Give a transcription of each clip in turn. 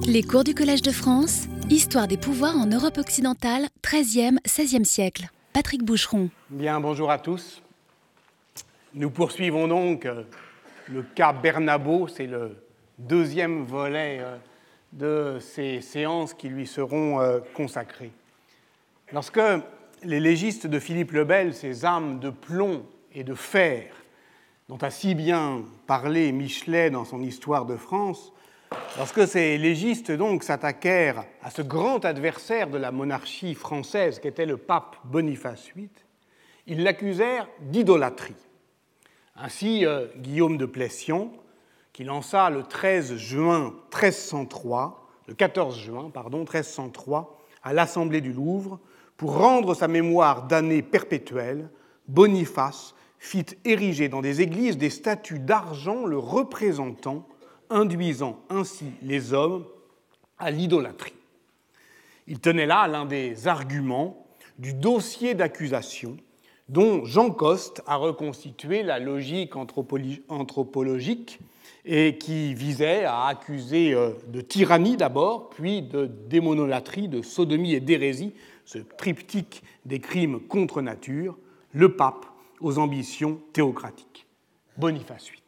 Les cours du Collège de France, Histoire des pouvoirs en Europe occidentale, 13e, 16e siècle. Patrick Boucheron. Bien, bonjour à tous. Nous poursuivons donc euh, le cas Bernabo, c'est le deuxième volet euh, de ces séances qui lui seront euh, consacrées. Lorsque les légistes de Philippe le Bel, ces âmes de plomb et de fer, dont a si bien parlé Michelet dans son Histoire de France, lorsque ces légistes donc s'attaquèrent à ce grand adversaire de la monarchie française qu'était le pape Boniface VIII, ils l'accusèrent d'idolâtrie. Ainsi, euh, Guillaume de Plession, qui lança le 13 juin 1303, le 14 juin pardon 1303, à l'Assemblée du Louvre, pour rendre sa mémoire d'année perpétuelle, Boniface fit ériger dans des églises des statues d'argent le représentant, induisant ainsi les hommes à l'idolâtrie. Il tenait là l'un des arguments du dossier d'accusation dont Jean Coste a reconstitué la logique anthropologique et qui visait à accuser euh, de tyrannie d'abord, puis de démonolâtrie, de sodomie et d'hérésie, ce triptyque des crimes contre nature, le pape aux ambitions théocratiques. Boniface VIII.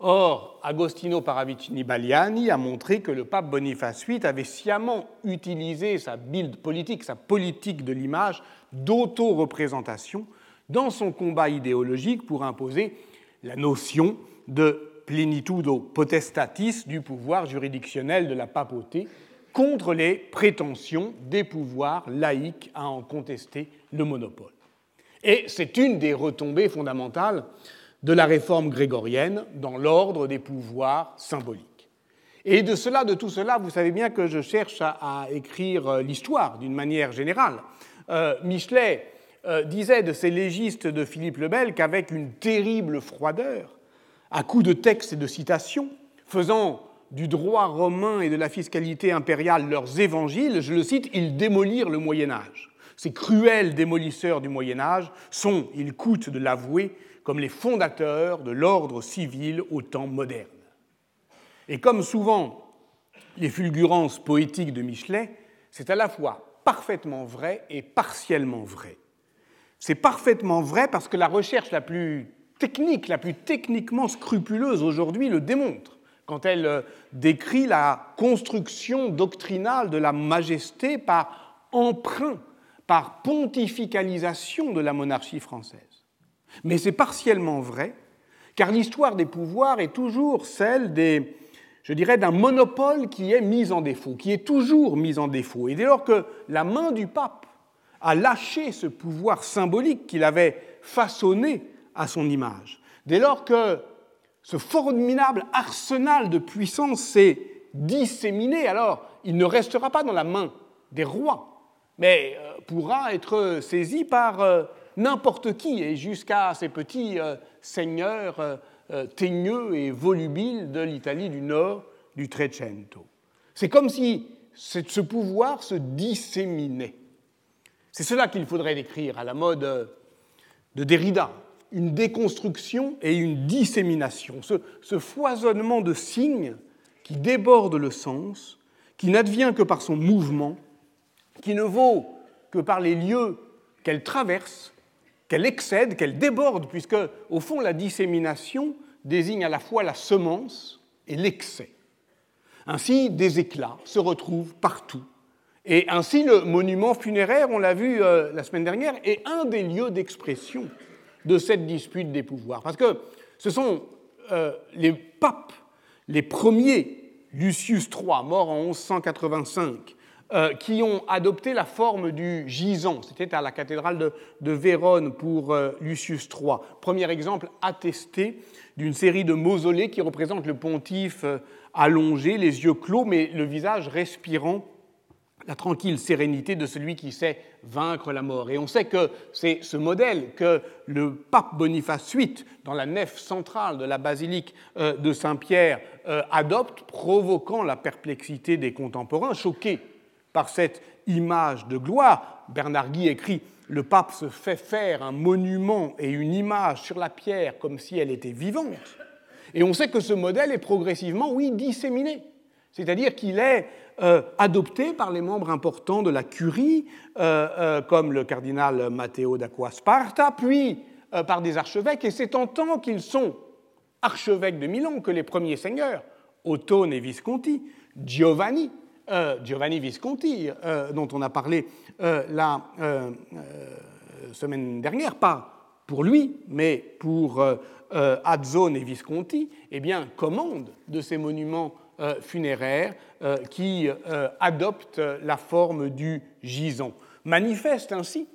Or, Agostino Paravicini Baliani a montré que le pape Boniface VIII avait sciemment utilisé sa build politique, sa politique de l'image d'auto-représentation dans son combat idéologique pour imposer la notion de plenitudo potestatis du pouvoir juridictionnel de la papauté contre les prétentions des pouvoirs laïcs à en contester le monopole. Et c'est une des retombées fondamentales de la réforme grégorienne dans l'ordre des pouvoirs symboliques. Et de cela, de tout cela, vous savez bien que je cherche à, écrire euh, l'histoire d'une manière générale. Euh, Michelet euh, disait de ces légistes de Philippe le Bel qu'avec une terrible froideur, à coups de textes et de citations, faisant du droit romain et de la fiscalité impériale leurs évangiles, je le cite, ils démolirent le Moyen Âge. Ces cruels démolisseurs du Moyen Âge sont, il coûte de l'avouer, comme les fondateurs de l'ordre civil au temps moderne. Et comme souvent les fulgurances poétiques de Michelet, c'est à la fois parfaitement vrai et partiellement vrai. C'est parfaitement vrai parce que la recherche la plus technique, la plus techniquement scrupuleuse aujourd'hui le démontre quand elle euh, décrit la construction doctrinale de la majesté par emprunt par pontificalisation de la monarchie française. Mais c'est partiellement vrai, car l'histoire des pouvoirs est toujours celle des, je dirais, d'un monopole qui est mis en défaut, qui est toujours mis en défaut. Et dès lors que la main du pape a lâché ce pouvoir symbolique qu'il avait façonné à son image, dès lors que ce formidable arsenal de puissance s'est disséminé, alors il ne restera pas dans la main des rois, mais euh, pourra être saisi par euh, n'importe qui, et jusqu'à ces petits euh, seigneurs teigneux et volubiles de l'Italie du Nord, du Trecento. C'est comme si ce pouvoir se disséminait. C'est cela qu'il faudrait décrire à la mode de Derrida, une déconstruction et une dissémination, ce, ce foisonnement de signes qui déborde le sens, qui n'advient que par son mouvement qui ne vaut que par les lieux qu'elle traverse, qu'elle excède, qu'elle déborde, puisque, au fond, la dissémination désigne à la fois la semence et l'excès. Ainsi, des éclats se retrouvent partout. Et ainsi, le monument funéraire, on l'a vu euh, la semaine dernière, est un des lieux d'expression de cette dispute des pouvoirs. Parce que ce sont euh, les papes, les premiers, Lucius III, mort en 1185, euh, qui ont adopté la forme du gisant. C'était à la cathédrale de, Vérone pour euh, Lucius III. Premier exemple attesté d'une série de mausolées qui représentent le pontife euh, allongé, les yeux clos, mais le visage respirant la tranquille sérénité de celui qui sait vaincre la mort. Et on sait que c'est ce modèle que le pape Boniface VIII, dans la nef centrale de la basilique de Saint-Pierre, adopte, provoquant la perplexité des contemporains, choqués par cette image de gloire. Bernard Guy écrit Le pape se fait faire un monument et une image sur la pierre comme si elle était vivante. Et on sait que ce modèle est progressivement, oui, disséminé. c'est-à-dire qu'il est euh, adopté par les membres importants de la curie, euh, euh, comme le cardinal Matteo d'Acquasparta, puis par des archevêques, et c'est en tant qu'ils sont archevêques de Milan que les premiers seigneurs, Ottone et Visconti, Giovanni, Giovanni Visconti, dont on a parlé la semaine dernière, pas pour lui, mais pour Azzone et Visconti, eh bien, commandent de ces monuments euh, funéraire euh, qui euh, adopte la forme du gisant. Manifeste ainsi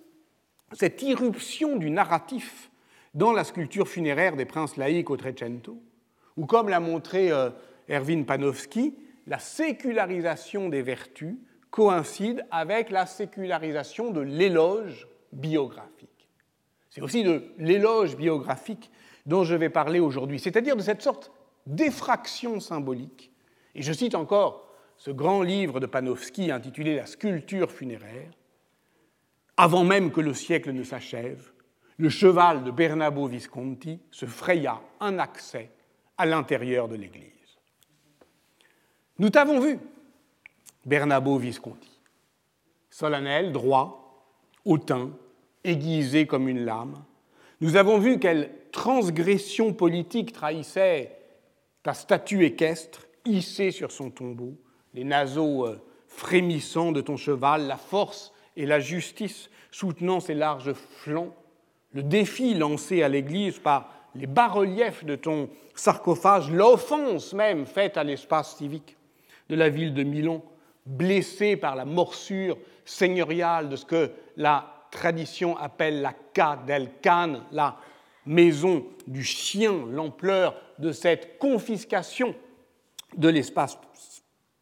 cette irruption du narratif dans la sculpture funéraire des princes laïcs au Trecento, où, comme l'a montré Erwin Panofsky, la sécularisation des vertus coïncide avec la sécularisation de l'éloge biographique. C'est aussi de l'éloge biographique dont je vais parler aujourd'hui, c'est-à-dire de cette sorte d'effraction symbolique et je cite encore ce grand livre de Panofsky intitulé La sculpture funéraire. Avant même que le siècle ne s'achève, le cheval de Bernabo Visconti se fraya un accès à l'intérieur de l'église. Nous t'avons vu, Bernabo Visconti, solennel, droit, hautain, aiguisé comme une lame. Nous avons vu quelle transgression politique trahissait ta statue équestre hissé sur son tombeau, les naseaux euh, frémissants de ton cheval, la force et la justice soutenant ses larges flancs, le défi lancé à l'Église par les bas-reliefs de ton sarcophage, l'offense même faite à l'espace civique de la ville de Milan, blessée par la morsure seigneuriale de ce que la tradition appelle la Ca del Can, la maison du chien, l'ampleur de cette confiscation de l'espace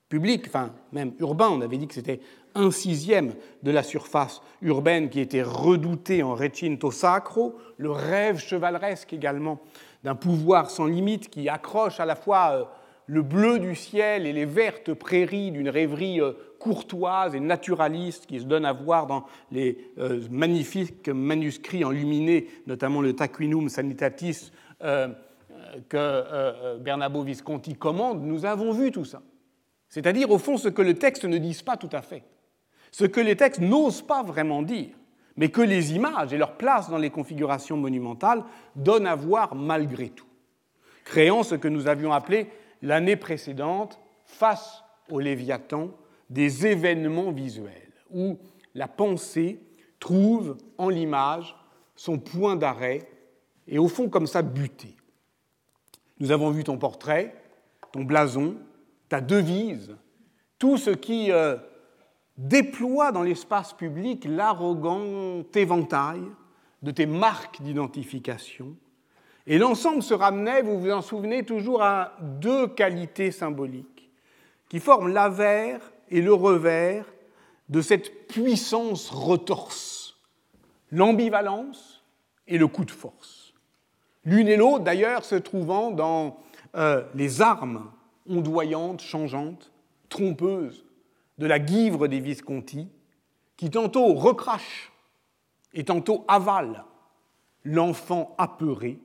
public, enfin même urbain, on avait dit que c'était un sixième de la surface urbaine qui était redoutée en recinto sacro, le rêve chevaleresque également d'un pouvoir sans limite qui accroche à la fois euh, le bleu du ciel et les vertes prairies d'une rêverie euh, courtoise et naturaliste qui se donne à voir dans les euh, magnifiques manuscrits enluminés, notamment le Taquinum Sanitatis que euh, euh, Bernabo Visconti commande, nous avons vu tout ça. C'est-à-dire, au fond, ce que le texte ne dit pas tout à fait, ce que les textes n'osent pas vraiment dire, mais que les images et leur place dans les configurations monumentales donnent à voir malgré tout, créant ce que nous avions appelé l'année précédente, face au Léviathan, des événements visuels, où la pensée trouve en l'image son point d'arrêt et au fond comme ça buté. Nous avons vu ton portrait, ton blason, ta devise, tout ce qui euh, déploie dans l'espace public l'arrogant éventail de tes marques d'identification. Et l'ensemble se ramenait, vous vous en souvenez, toujours à deux qualités symboliques qui forment l'avers et le revers de cette puissance retorse, l'ambivalence et le coup de force. L'une et l'autre, d'ailleurs, se trouvant dans euh, les armes ondoyantes, changeantes, trompeuses de la guivre des Visconti, qui tantôt recrache et tantôt avale l'enfant apeuré,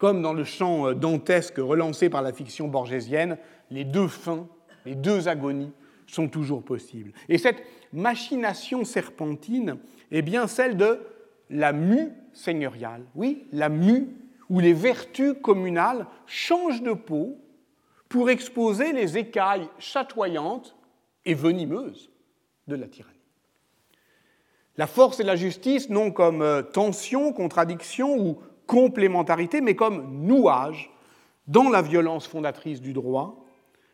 comme dans le chant euh, dantesque relancé par la fiction borgésienne, les deux fins, les deux agonies sont toujours possibles. Et cette machination serpentine est bien celle de la mue seigneuriale, oui, la mue où les vertus communales changent de peau pour exposer les écailles chatoyantes et venimeuses de la tyrannie. La force et la justice non comme euh, tension, contradiction ou complémentarité, mais comme nouage dans la violence fondatrice du droit.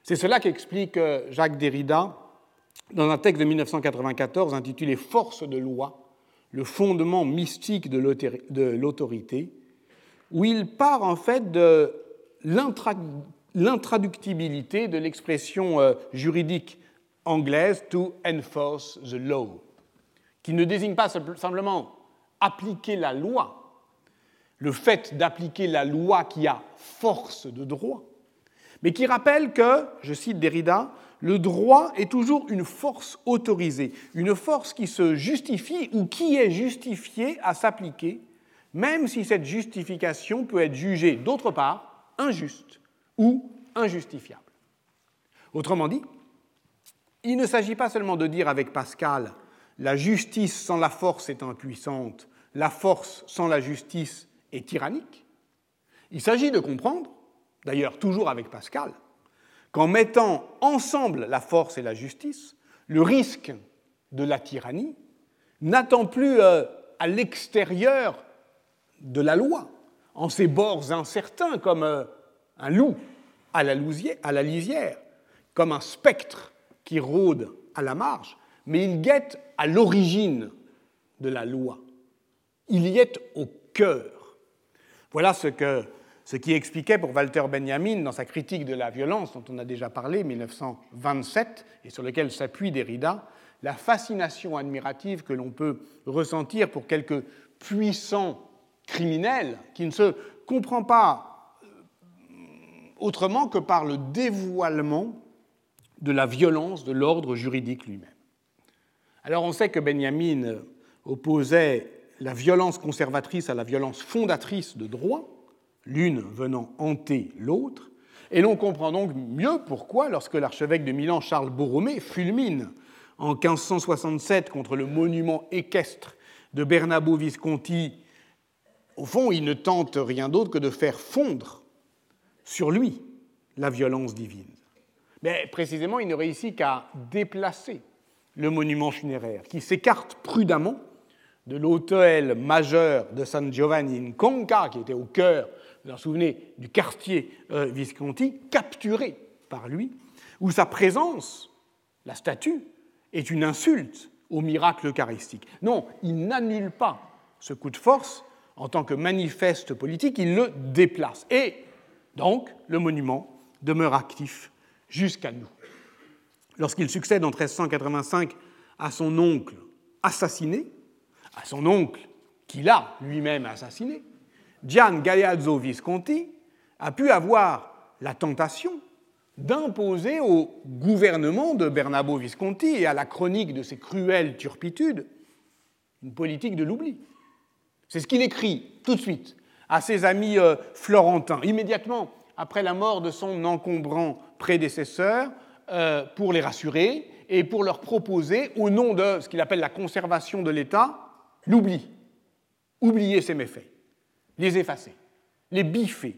C'est cela qu'explique euh, Jacques Derrida dans un texte de 1994 intitulé Force de loi, le fondement mystique de l'autorité, où il part en fait de l'intraductibilité de l'expression euh, juridique anglaise to enforce the law, qui ne désigne pas simplement appliquer la loi, le fait d'appliquer la loi qui a force de droit, mais qui rappelle que, je cite Derrida, le droit est toujours une force autorisée, une force qui se justifie ou qui est justifiée à s'appliquer même si cette justification peut être jugée, d'autre part, injuste ou injustifiable. Autrement dit, il ne s'agit pas seulement de dire avec Pascal la justice sans la force est impuissante, la force sans la justice est tyrannique. Il s'agit de comprendre, d'ailleurs toujours avec Pascal, qu'en mettant ensemble la force et la justice, le risque de la tyrannie n'attend plus euh, à l'extérieur de la loi, en ses bords incertains comme euh, un loup à la, lisière, comme un spectre qui rôde à la marge, mais il guette à l'origine de la loi. Il y est au cœur. Voilà ce, qui expliquait pour Walter Benjamin dans sa critique de la violence, dont on a déjà parlé, 1927, et sur lequel s'appuie Derrida, la fascination admirative que l'on peut ressentir pour quelques puissants criminels qui ne se comprend pas euh, autrement que par le dévoilement de la violence de l'ordre juridique lui-même. Alors on sait que Benjamin opposait la violence conservatrice à la violence fondatrice de droit, l'une venant hanter l'autre, et l'on comprend donc mieux pourquoi, lorsque l'archevêque de Milan, Charles Borromée, fulmine en 1567 contre le monument équestre de Bernabo Visconti, au fond, il ne tente rien d'autre que de faire fondre sur lui la violence divine. Mais précisément, il ne réussit qu'à déplacer le monument funéraire, qui s'écarte prudemment de l'hôtel majeur de San Giovanni in Conca, qui était au cœur, vous vous souvenez, du quartier euh, Visconti, capturé par lui, où sa présence, la statue, est une insulte au miracle eucharistique. Non, il n'annule pas ce coup de force en tant que manifeste politique, il le déplace. Et donc, le monument demeure actif jusqu'à nous. Lorsqu'il succède en 1385 à son oncle assassiné, à son oncle qu'il a lui-même assassiné, Gian Galeazzo Visconti a pu avoir la tentation d'imposer au gouvernement de Bernabo Visconti et à la chronique de ses cruelles turpitudes une politique de l'oubli. C'est ce qu'il écrit tout de suite à ses amis euh, florentins, immédiatement après la mort de son encombrant prédécesseur, euh, pour les rassurer et pour leur proposer, au nom de ce qu'il appelle la conservation de l'État, l'oubli. Oublier ses méfaits, les effacer, les biffer.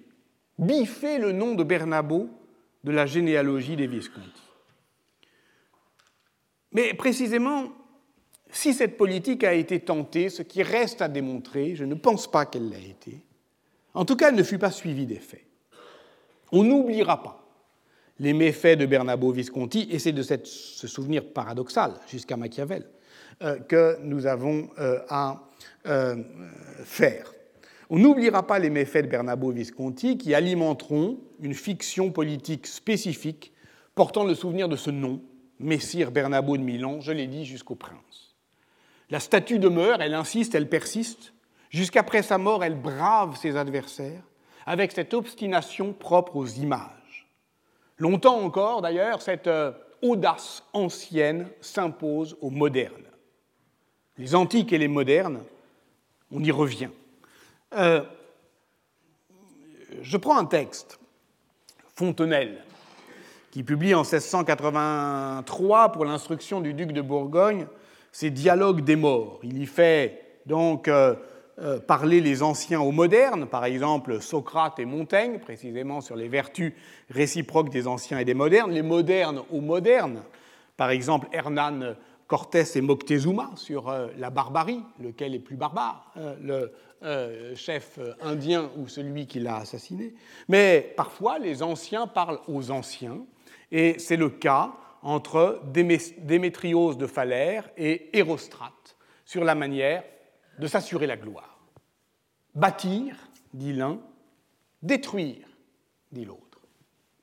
Biffer le nom de Bernabo de la généalogie des Visconti. Mais précisément, si cette politique a été tentée, ce qui reste à démontrer, je ne pense pas qu'elle l'a été, en tout cas, elle ne fut pas suivie des faits. On n'oubliera pas les méfaits de Bernabo Visconti, et c'est de ce souvenir paradoxal jusqu'à Machiavel que nous avons euh, à euh, faire. On n'oubliera pas les méfaits de Bernabo Visconti qui alimenteront une fiction politique spécifique portant le souvenir de ce nom, Messire Bernabo de Milan, je l'ai dit, jusqu'au prince. La statue demeure, elle insiste, elle persiste. Jusqu'après sa mort, elle brave ses adversaires avec cette obstination propre aux images. Longtemps encore, d'ailleurs, cette euh, audace ancienne s'impose aux modernes. Les antiques et les modernes, on y revient. Euh, je prends un texte, Fontenelle, qui publie en 1683 pour l'instruction du duc de Bourgogne ses dialogues des morts. Il y fait donc euh, euh, parler les anciens aux modernes, par exemple Socrate et Montaigne, précisément sur les vertus réciproques des anciens et des modernes, les modernes aux modernes, par exemple Hernán Cortés et Moctezuma sur euh, la barbarie, lequel est plus barbare, le chef indien ou celui qui l'a assassiné. Mais parfois, les anciens parlent aux anciens, et c'est le cas entre Démétrios de Phalère et Hérostrate sur la manière de s'assurer la gloire. Bâtir, dit l'un, détruire, dit l'autre.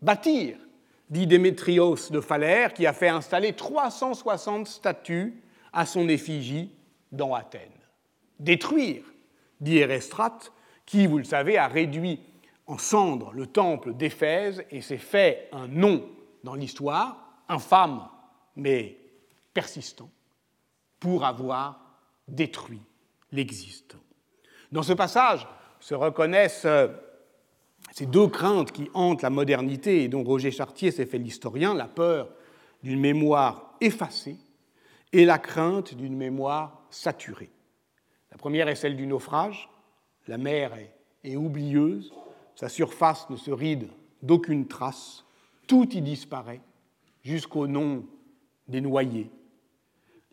Bâtir, dit Démétrios de Phalère, qui a fait installer 360 statues à son effigie dans Athènes. Détruire, dit Hérostrate, qui, vous le savez, a réduit en cendres le temple d'Éphèse et s'est fait un nom dans l'histoire, infâme mais persistant, pour avoir détruit l'existant. Dans ce passage se reconnaissent euh, Ces deux craintes qui hantent la modernité et dont Roger Chartier s'est fait l'historien, la peur d'une mémoire effacée et la crainte d'une mémoire saturée. La première est celle du naufrage. La mer est, oublieuse, sa surface ne se ride d'aucune trace, tout y disparaît, jusqu'au nom des noyés.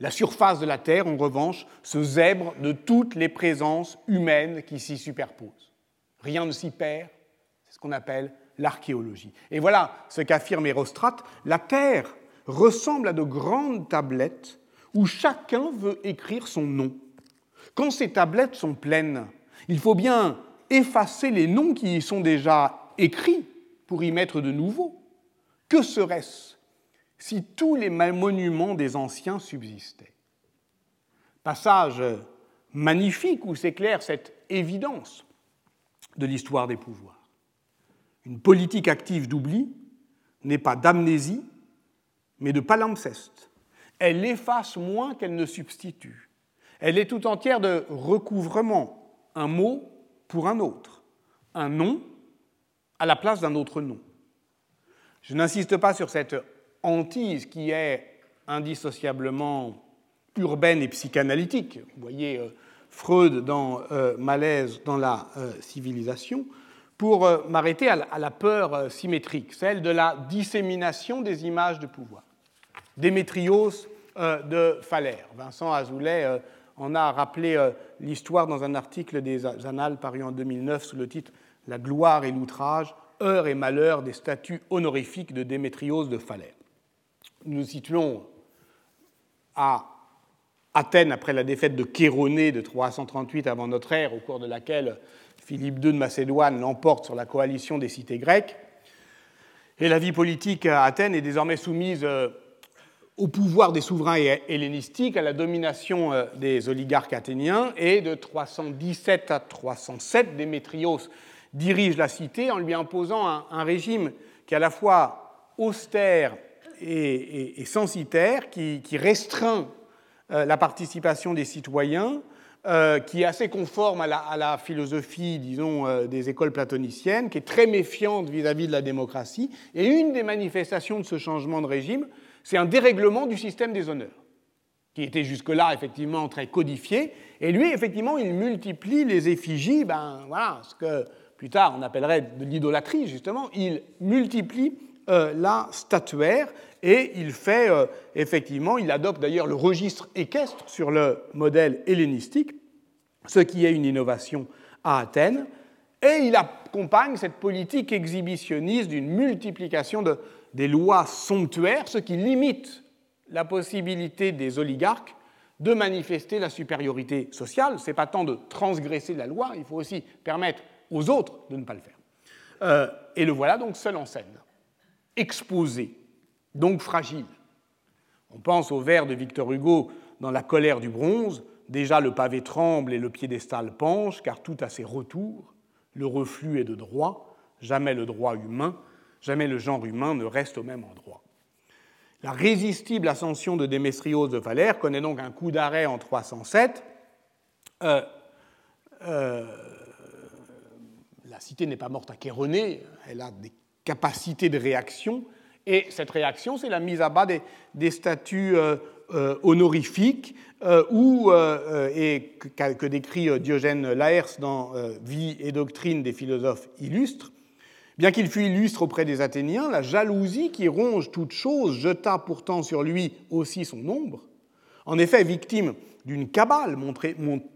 La surface de la Terre, en revanche, se zèbre de toutes les présences humaines qui s'y superposent. Rien ne s'y perd, ce qu'on appelle l'archéologie. Et voilà ce qu'affirme Hérostrate, la Terre ressemble à de grandes tablettes où chacun veut écrire son nom. Quand ces tablettes sont pleines, il faut bien effacer les noms qui y sont déjà écrits pour y mettre de nouveaux. Que serait-ce si tous les monuments des anciens subsistaient? Passage magnifique où s'éclaire cette évidence de l'histoire des pouvoirs. Une politique active d'oubli n'est pas d'amnésie, mais de palimpseste. Elle efface moins qu'elle ne substitue. Elle est tout entière de recouvrement, un mot pour un autre, un nom à la place d'un autre nom. Je n'insiste pas sur cette hantise qui est indissociablement urbaine et psychanalytique. Vous voyez euh, Freud dans euh, Malaise dans la euh, civilisation, pour m'arrêter à la peur symétrique, celle de la dissémination des images de pouvoir. Démétrios de Phalère. Vincent Azoulay on a rappelé euh, l'histoire dans un article des Annales paru en 2009 sous le titre La gloire et l'outrage, heure et malheur des statues honorifiques de Démétrios de Phalère. Nous nous situons à Athènes après la défaite de Chéronée de 338 avant notre ère, au cours de laquelle Philippe II de Macédoine l'emporte sur la coalition des cités grecques. Et la vie politique à Athènes est désormais soumise euh, au pouvoir des souverains hellénistiques, à la domination euh, des oligarques athéniens, et de 317 à 307, Démétrios dirige la cité en lui imposant un, régime qui est à la fois austère et, censitaire, qui, restreint euh, la participation des citoyens, euh, qui est assez conforme à la, philosophie, disons, des écoles platoniciennes, qui est très méfiante vis à -vis de la démocratie. Et une des manifestations de ce changement de régime, c'est un dérèglement du système des honneurs, qui était jusque-là effectivement très codifié. Et lui, effectivement, il multiplie les effigies, ben voilà, ce que plus tard on appellerait de l'idolâtrie, justement. Il multiplie euh, la statuaire et il fait, euh, effectivement, il adopte d'ailleurs le registre équestre sur le modèle hellénistique, ce qui est une innovation à Athènes. Et il accompagne cette politique exhibitionniste d'une multiplication de, des lois somptuaires, ce qui limite la possibilité des oligarques de manifester la supériorité sociale. Ce n'est pas tant de transgresser la loi, il faut aussi permettre aux autres de ne pas le faire. Euh, et le voilà donc seul en scène, exposé, donc fragile. On pense au vers de Victor Hugo dans La colère du bronze. Déjà le pavé tremble et le piédestal penche, car tout a ses retours. Le reflux est de droit, jamais le droit humain, Jamais le genre humain ne reste au même endroit. La résistible ascension de Démétrios de Valère connaît donc un coup d'arrêt en 307. Euh, euh, la cité n'est pas morte à Chéronée, elle a des capacités de réaction, et cette réaction, c'est la mise à bas des, statuts euh, honorifiques, ou, et que, que, décrit Diogène Laërce dans Vie et doctrine des philosophes illustres, Bien qu'il fût illustre auprès des Athéniens, la jalousie qui ronge toute chose jeta pourtant sur lui aussi son ombre. En effet, victime d'une cabale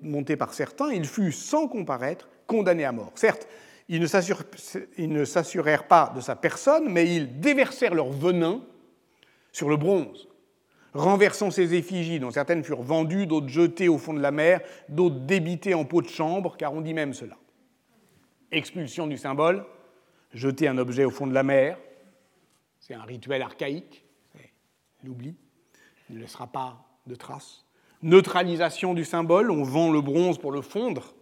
montée par certains, il fut sans comparaître condamné à mort. Certes, ils ne s'assurèrent pas de sa personne, mais ils déversèrent leur venin sur le bronze, renversant ses effigies, dont certaines furent vendues, d'autres jetées au fond de la mer, d'autres débitées en pot de chambre, car on dit même cela. Expulsion du symbole, jeter un objet au fond de la mer, c'est un rituel archaïque, l'oubli, ne laissera pas de traces. Neutralisation du symbole, on vend le bronze pour le fondre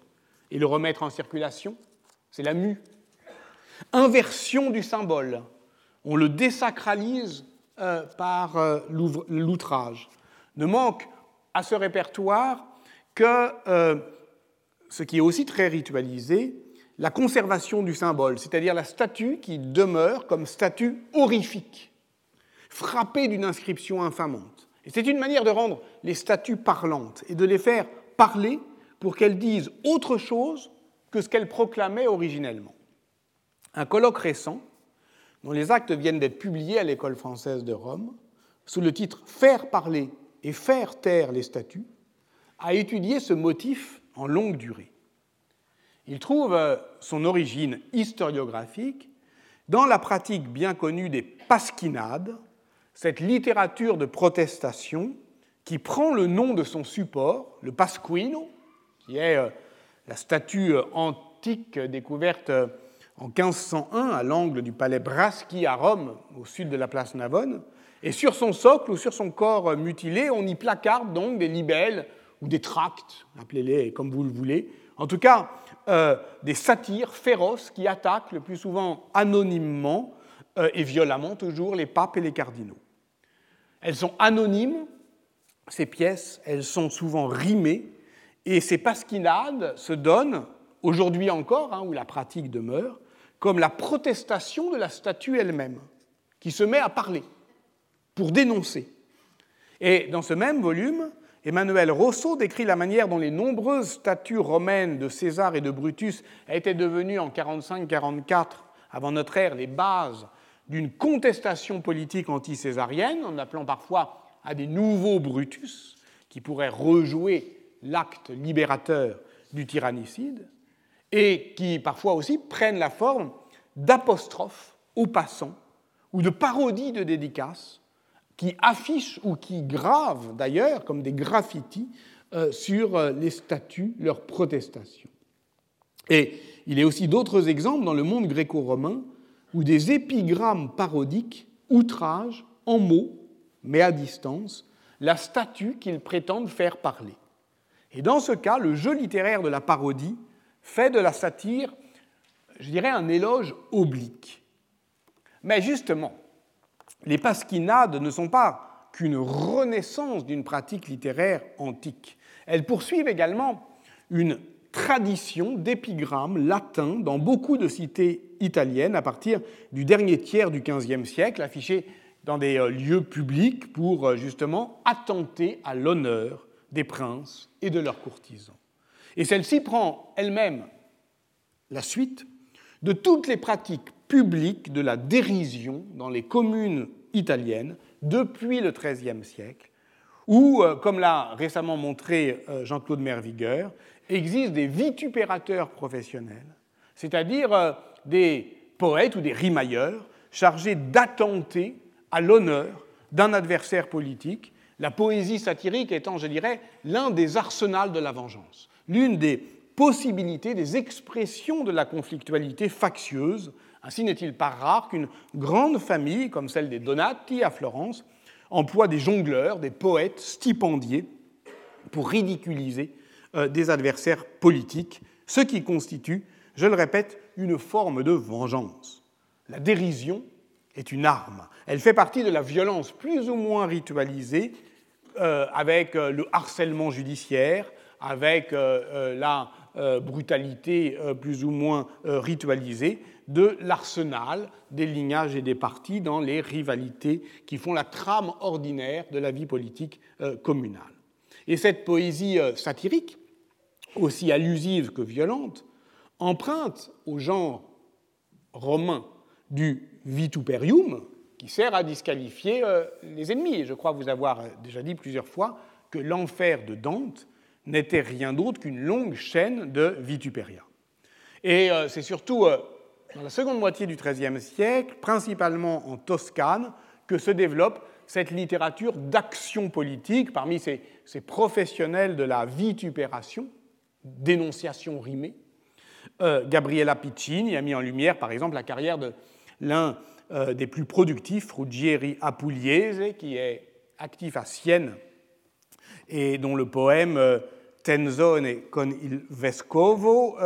et le remettre en circulation, c'est la mue. Inversion du symbole, on le désacralise euh, par euh, l'outrage. Ne manque à ce répertoire que euh, ce qui est aussi très ritualisé, la conservation du symbole, c'est-à-dire la statue qui demeure comme statue horrifique, frappée d'une inscription infamante. Et c'est une manière de rendre les statues parlantes et de les faire parler pour qu'elles disent autre chose que ce qu'elles proclamaient originellement. Un colloque récent, dont les actes viennent d'être publiés à l'École française de Rome, sous le titre Faire parler et faire taire les statues, a étudié ce motif en longue durée. Il trouve euh, son origine historiographique dans la pratique bien connue des pasquinades, cette littérature de protestation qui prend le nom de son support, le Pasquino, qui est euh, la statue euh, antique découverte en 1501 à l'angle du palais Braschi à Rome, au sud de la place Navone. Et sur son socle ou sur son corps mutilé, on y placarde donc des libelles ou des tracts, appelez-les comme vous le voulez, en tout cas euh, des satires féroces qui attaquent le plus souvent anonymement euh, et violemment toujours les papes et les cardinaux. Elles sont anonymes, ces pièces, elles sont souvent rimées, et ces pasquinades se donnent, aujourd'hui encore, hein, où la pratique demeure, comme la protestation de la statue elle-même, qui se met à parler pour dénoncer. Et dans ce même volume, Emmanuel Rousseau décrit la manière dont les nombreuses statues romaines de César et de Brutus étaient devenues en 45-44 avant notre ère les bases d'une contestation politique anti-césarienne, en appelant parfois à des nouveaux Brutus qui pourraient rejouer l'acte libérateur du tyrannicide, et qui parfois aussi prennent la forme d'apostrophes aux passants ou de parodies de dédicaces qui affichent ou qui gravent d'ailleurs comme des graffitis euh, sur euh, les statues leur protestation. Et il y a aussi d'autres exemples dans le monde gréco-romain où des épigrammes parodiques outragent en mots, mais à distance, la statue qu'ils prétendent faire parler. Et dans ce cas, le jeu littéraire de la parodie fait de la satire, je dirais, un éloge oblique. Mais justement, les pasquinades ne sont pas qu'une renaissance d'une pratique littéraire antique. Elles poursuivent également une tradition d'épigrammes latins dans beaucoup de cités italiennes à partir du dernier tiers du XVe siècle, affichées dans des euh, lieux publics pour euh, justement attenter à l'honneur des princes et de leurs courtisans. Et celle-ci prend elle-même la suite de toutes les pratiques publiques de la dérision dans les communes italiennes depuis le XIIIe siècle, où, euh, comme l'a récemment montré euh, Jean-Claude Mervigueur, existent des vitupérateurs professionnels, c'est-à-dire euh, des poètes ou des rimailleurs chargés d'attenter à l'honneur d'un adversaire politique, la poésie satirique étant, je dirais, l'un des arsenals de la vengeance, l'une des possibilités, des expressions de la conflictualité factieuse ainsi n'est-il pas rare qu'une grande famille, comme celle des Donati à Florence, emploie des jongleurs, des poètes stipendiés pour ridiculiser euh, des adversaires politiques, ce qui constitue, je le répète, une forme de vengeance. La dérision est une arme. Elle fait partie de la violence plus ou moins ritualisée euh, avec euh, le harcèlement judiciaire, avec la brutalité plus ou moins ritualisée, de l'arsenal des lignages et des partis dans les rivalités qui font la trame ordinaire de la vie politique euh, communale. Et cette poésie euh, satirique, aussi allusive que violente, emprunte au genre romain du vituperium, qui sert à disqualifier euh, les ennemis. Et je crois vous avoir déjà dit plusieurs fois que l'enfer de Dante n'était rien d'autre qu'une longue chaîne de vituperia. Et c'est surtout dans la seconde moitié du XIIIe siècle, principalement en Toscane, que se développe cette littérature d'action politique parmi ces, professionnels de la vitupération, dénonciation rimée. Euh, Gabriella Piccini a mis en lumière, par exemple, la carrière de l'un euh, des plus productifs, Ruggieri Apugliese, qui est actif à Sienne et dont le poème euh, Tenzone con il Vescovo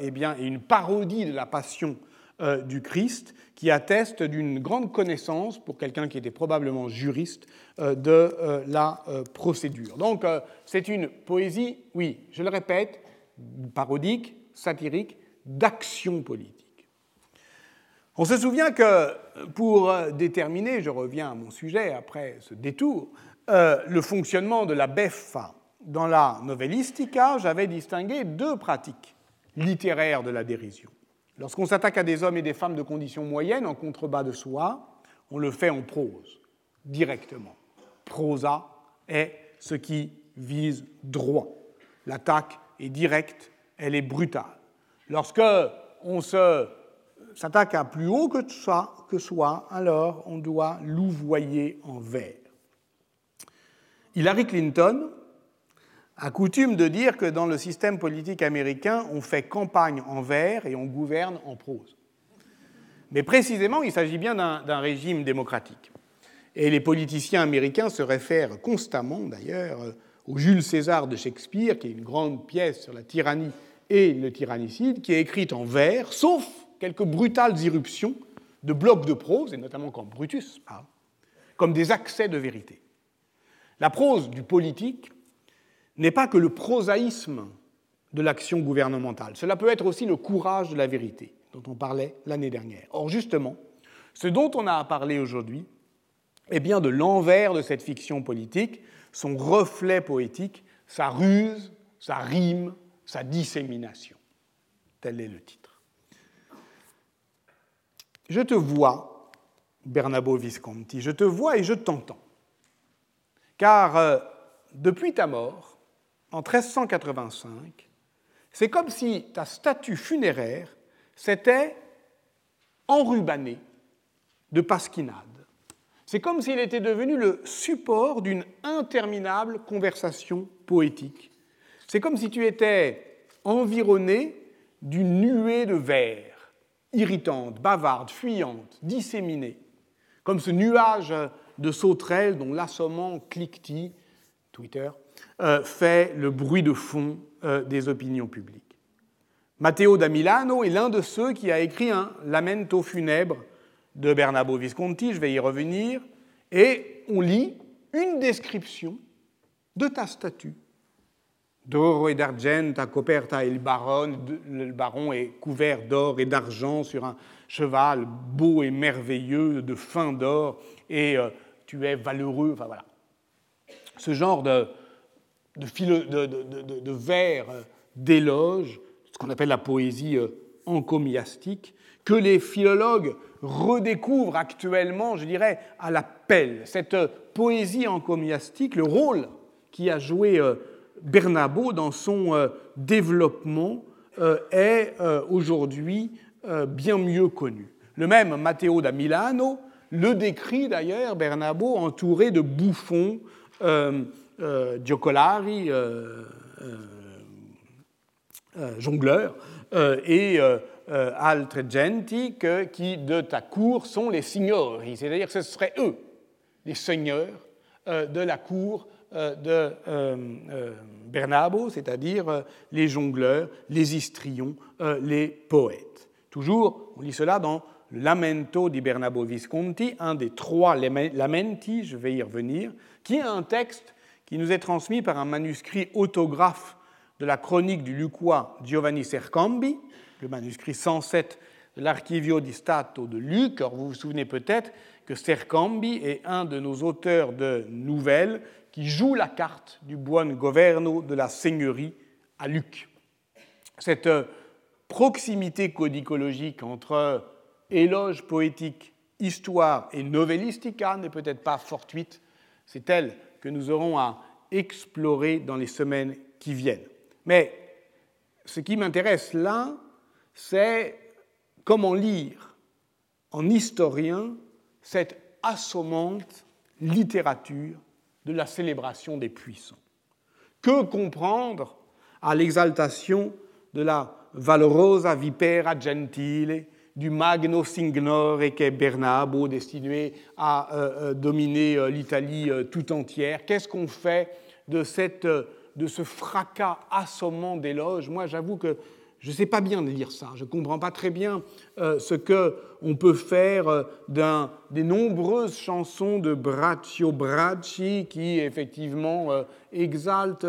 eh bien, est une parodie de la passion euh, du Christ qui atteste d'une grande connaissance, pour quelqu'un qui était probablement juriste, euh, de euh, la procédure. Donc c'est une poésie, oui, je le répète, parodique, satirique, d'action politique. On se souvient que pour déterminer, je reviens à mon sujet après ce détour, euh, le fonctionnement de la beffa dans la novellistica, j'avais distingué deux pratiques littéraires de la dérision. Lorsqu'on s'attaque à des hommes et des femmes de condition moyenne en contrebas de soi, on le fait en prose, directement. Prosa est ce qui vise droit. L'attaque est directe, elle est brutale. Lorsque on s'attaque à plus haut que soi, que alors on doit louvoyer en vers. Hillary Clinton a coutume de dire que dans le système politique américain, on fait campagne en vers et on gouverne en prose. Mais précisément, il s'agit bien d'un régime démocratique. Et les politiciens américains se réfèrent constamment, d'ailleurs, au Jules César de Shakespeare, qui est une grande pièce sur la tyrannie et le tyrannicide, qui est écrite en vers, sauf quelques brutales irruptions de blocs de prose, et notamment quand Brutus parle, comme des accès de vérité. La prose du politique n'est pas que le prosaïsme de l'action gouvernementale, cela peut être aussi le courage de la vérité, dont on parlait l'année dernière. Or, justement, ce dont on a à parler aujourd'hui est bien de l'envers de cette fiction politique, son reflet poétique, sa ruse, sa rime, sa dissémination. Tel est le titre. Je te vois, Bernabo Visconti, je te vois et je t'entends. Car euh, depuis ta mort, en 1385, c'est comme si ta statue funéraire s'était enrubannée de pasquinades. C'est comme s'il était devenu le support d'une interminable conversation poétique. C'est comme si tu étais environné d'une nuée de vers, irritante, bavarde, fuyante, disséminée, comme ce nuage de sauterelles dont l'assommant cliquetis, Twitter, euh, fait le bruit de fond euh, des opinions publiques. Matteo da Milano est l'un de ceux qui a écrit un lamento funèbre de Bernabo Visconti, je vais y revenir, et on lit une description de ta statue. D'oro et d'argenta coperta il baron, le baron est couvert d'or et d'argent sur un cheval beau et merveilleux de fin d'or, et euh, tu es valeureux, enfin voilà. Ce genre de, de, vers d'éloge, ce qu'on appelle la poésie euh, encomiastique, que les philologues redécouvrent actuellement, je dirais, à la pelle. Cette euh, poésie encomiastique, le rôle qui a joué euh, Bernabo dans son développement est aujourd'hui bien mieux connu. Le même Matteo da Milano le décrit d'ailleurs Bernabo entouré de bouffons, euh, euh, giocolari, euh, jongleurs, et altre genti qui de ta cour sont les signori, c'est-à-dire que ce seraient eux, les seigneurs de la cour de Bernabo, c'est-à-dire les jongleurs, les histrions, les poètes. Toujours, on lit cela dans Lamento di Bernabo Visconti, un des trois lamenti, je vais y revenir, qui est un texte qui nous est transmis par un manuscrit autographe de la chronique du Lucois Giovanni Sercambi, le manuscrit 107 de l'Archivio di Stato de Luc. Or, vous vous souvenez peut-être que Sercambi est un de nos auteurs de nouvelles qui joue la carte du buon governo de la seigneurie à Luc. Cette proximité codicologique entre éloge poétique, histoire et novellistica n'est peut-être pas fortuite, c'est elle que nous aurons à explorer dans les semaines qui viennent. Mais ce qui m'intéresse là, c'est comment lire en historien cette assommante littérature de la célébration des puissants. Que comprendre à l'exaltation de la valorosa vipera gentile du Magno Signore qu'est Bernabo, destiné à euh, euh, dominer euh, l'Italie tout entière. Qu'est-ce qu'on fait de, cette, de ce fracas assommant d'éloges? Moi, j'avoue que Je ne sais pas bien lire ça. Je ne comprends pas très bien euh, ce qu'on peut faire euh, des nombreuses chansons de Braccio Bracci qui, effectivement, euh, exaltent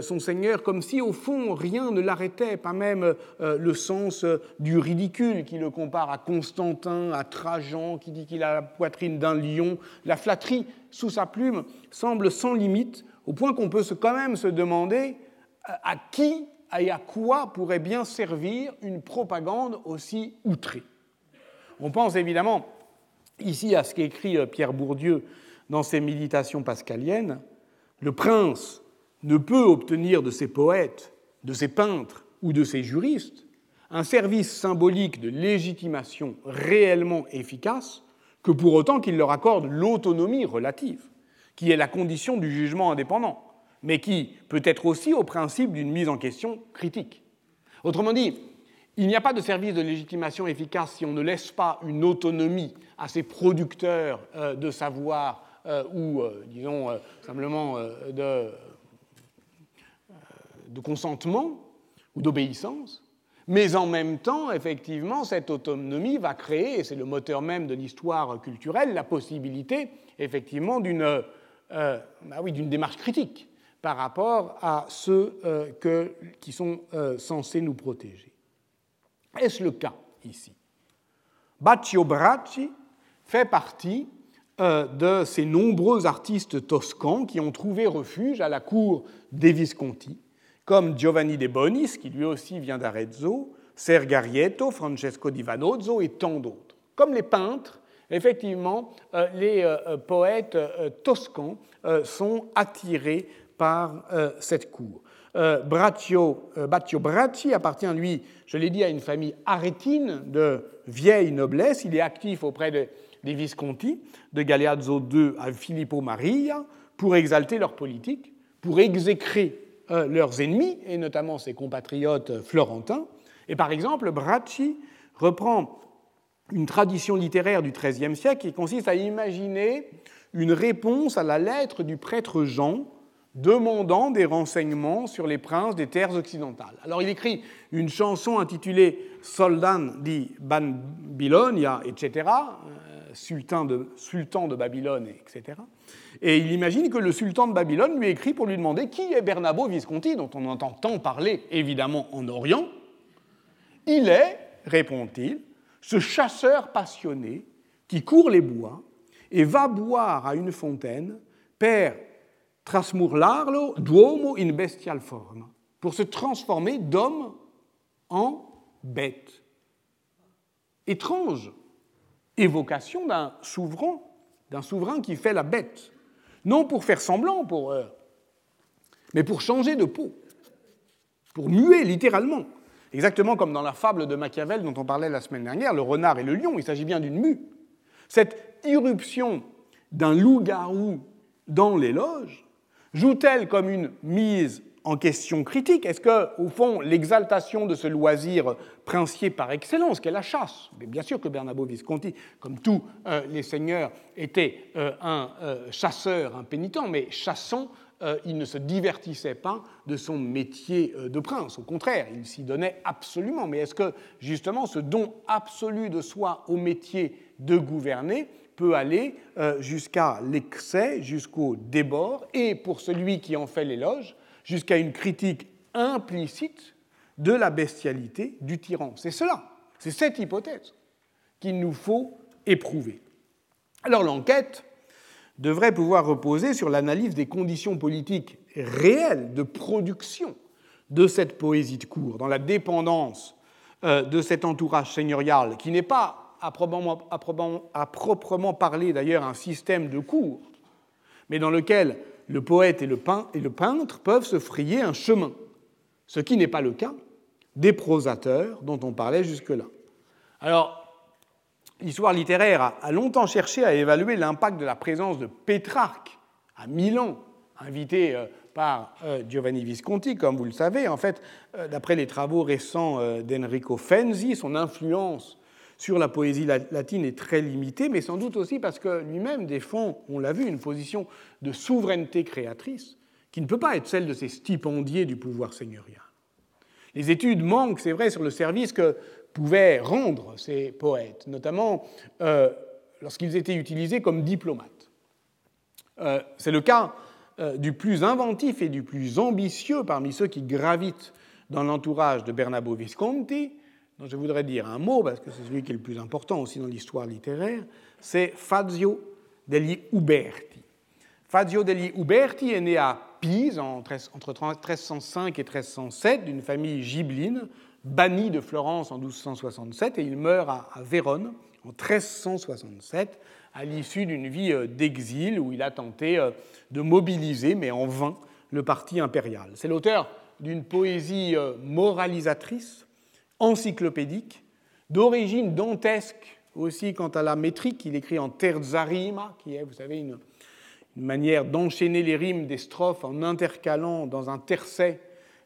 son Seigneur comme si, au fond, rien ne l'arrêtait, pas même le sens du ridicule qui le compare à Constantin, à Trajan, qui dit qu'il a la poitrine d'un lion. La flatterie sous sa plume semble sans limite, au point qu'on peut quand même se demander à qui et à quoi pourrait bien servir une propagande aussi outrée. On pense évidemment ici à ce qu'écrit euh, Pierre Bourdieu dans ses Méditations pascaliennes. Le prince ne peut obtenir de ses poètes, de ses peintres ou de ses juristes un service symbolique de légitimation réellement efficace que pour autant qu'il leur accorde l'autonomie relative, qui est la condition du jugement indépendant mais qui peut être aussi au principe d'une mise en question critique. Autrement dit, il n'y a pas de service de légitimation efficace si on ne laisse pas une autonomie à ces producteurs euh, de savoir euh, ou, euh, disons, simplement de, de consentement ou d'obéissance. Mais en même temps, effectivement, cette autonomie va créer, et c'est le moteur même de l'histoire culturelle, la possibilité, effectivement, d'une bah démarche critique par rapport à ceux euh, qui sont euh, censés nous protéger. Est-ce le cas ici? Baccio Bracci fait partie euh, de ces nombreux artistes toscans qui ont trouvé refuge à la cour des Visconti, comme Giovanni de Bonis, qui lui aussi vient d'Arezzo, Sergarietto, Francesco di Vanozzo et tant d'autres. Comme les peintres, effectivement, les poètes toscans sont attirés par euh, cette cour. Euh, Braccio, euh, Baccio Bracci appartient, lui, je l'ai dit, à une famille arétine de vieille noblesse. Il est actif auprès des Visconti, de Galeazzo II à Filippo Maria, pour exalter leur politique, pour exécrer leurs ennemis, et notamment ses compatriotes florentins. Et par exemple, Bracci reprend une tradition littéraire du XIIIe siècle qui consiste à imaginer une réponse à la lettre du prêtre Jean demandant des renseignements sur les princes des terres occidentales. Alors il écrit une chanson intitulée Soldan di Babylonia, etc., euh, sultan de, sultan de Babylone, etc. Et il imagine que le sultan de Babylone lui écrit pour lui demander qui est Bernabo Visconti, dont on entend tant parler évidemment en Orient. Il est, répond-il, ce chasseur passionné qui court les bois et va boire à une fontaine, père trasmurlarlo d'uomo in bestial forma, pour se transformer d'homme en bête. Étrange évocation d'un souverain, d'un souverain qui fait la bête, non pour faire semblant, pour, eux, mais pour changer de peau, pour muer littéralement. Exactement comme dans la fable de Machiavel dont on parlait la semaine dernière, le renard et le lion, il s'agit bien d'une mue. Cette irruption d'un loup-garou dans les loges joue-t-elle comme une mise en question critique? Est-ce que, au fond, l'exaltation de ce loisir princier par excellence, qu'est la chasse, bien sûr que Bernabo Visconti, comme tous euh, les seigneurs, était euh, un euh, chasseur impénitent, mais chassant, il ne se divertissait pas de son métier de prince. Au contraire, il s'y donnait absolument. Mais est-ce que, justement, ce don absolu de soi au métier de gouverner peut aller euh, jusqu'à l'excès, jusqu'au débord, et pour celui qui en fait l'éloge, jusqu'à une critique implicite de la bestialité du tyran. C'est cela, c'est cette hypothèse qu'il nous faut éprouver. Alors l'enquête devrait pouvoir reposer sur l'analyse des conditions politiques réelles de production de cette poésie de cour, dans la dépendance euh, de cet entourage seigneurial qui n'est pas à proprement, parler d'ailleurs un système de cours, mais dans lequel le poète et le, peintre peuvent se frayer un chemin, ce qui n'est pas le cas des prosateurs dont on parlait jusque-là. Alors, l'histoire littéraire a longtemps cherché à évaluer l'impact de la présence de Pétrarque à Milan, invité euh, par euh, Giovanni Visconti, comme vous le savez. En fait, euh, d'après les travaux récents d'Enrico Fenzi, son influence sur la poésie latine est très limité, mais sans doute aussi parce que lui-même défend, on l'a vu, une position de souveraineté créatrice qui ne peut pas être celle de ces stipendiers du pouvoir seigneurial. Les études manquent, c'est vrai, sur le service que pouvaient rendre ces poètes, notamment euh, lorsqu'ils étaient utilisés comme diplomates. Euh, c'est le cas euh, du plus inventif et du plus ambitieux parmi ceux qui gravitent dans l'entourage de Bernabo Visconti, dont je voudrais dire un mot, parce que c'est celui qui est le plus important aussi dans l'histoire littéraire, c'est Fazio degli Uberti. Fazio degli Uberti est né à Pise entre 1305 et 1307 d'une famille gibeline, bannie de Florence en 1267, et il meurt à, Vérone en 1367 à l'issue d'une vie euh, d'exil où il a tenté euh, de mobiliser, mais en vain, le parti impérial. C'est l'auteur d'une poésie euh, moralisatrice, encyclopédique, d'origine dantesque aussi quant à la métrique. Il écrit en terzarima, qui est, vous savez, une, manière d'enchaîner les rimes des strophes en intercalant dans un tercet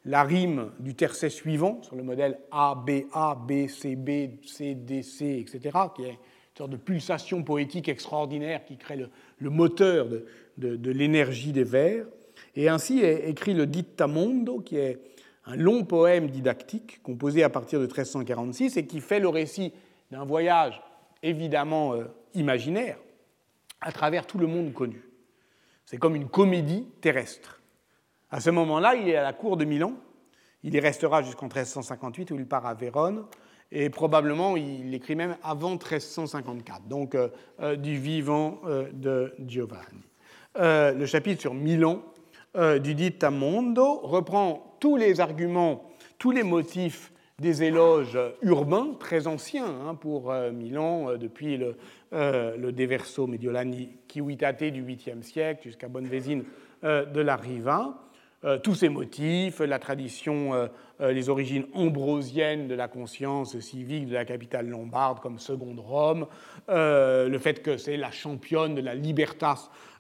la rime du tercet suivant, sur le modèle A, B, A, B, C, B, C, D, C, etc., qui est une sorte de pulsation poétique extraordinaire qui crée le, moteur de, de l'énergie des vers. Et ainsi est écrit le Dittamondo, qui est un long poème didactique composé à partir de 1346 et qui fait le récit d'un voyage évidemment euh, imaginaire à travers tout le monde connu. C'est comme une comédie terrestre. À ce moment-là, il est à la cour de Milan. Il y restera jusqu'en 1358 où il part à Vérone et probablement il écrit même avant 1354, donc euh, euh, du vivant de Giovanni. le chapitre sur Milan euh, du dit Tamondo reprend tous les arguments, tous les motifs des éloges urbains très anciens hein, pour euh, Milan, euh, depuis le, le Deverso Mediolani Civitate du 8e siècle jusqu'à Bonnevésine de la Riva. tous ces motifs, la tradition, les origines ambrosiennes de la conscience civique de la capitale lombarde comme seconde Rome, le fait que c'est la championne de la libertas euh, euh,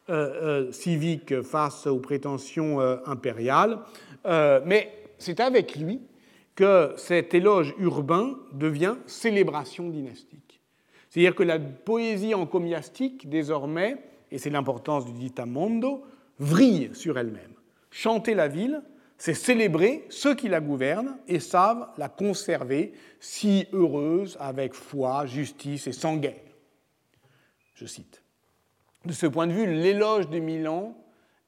civique face aux prétentions euh, impériales. mais c'est avec lui que cet éloge urbain devient célébration dynastique. C'est-à-dire que la poésie encomiastique, désormais, et c'est l'importance du ditamondo, vrille sur elle-même. Chanter la ville, c'est célébrer ceux qui la gouvernent et savent la conserver si heureuse avec foi, justice et sans guerre. Je cite de ce point de vue, l'éloge de Milan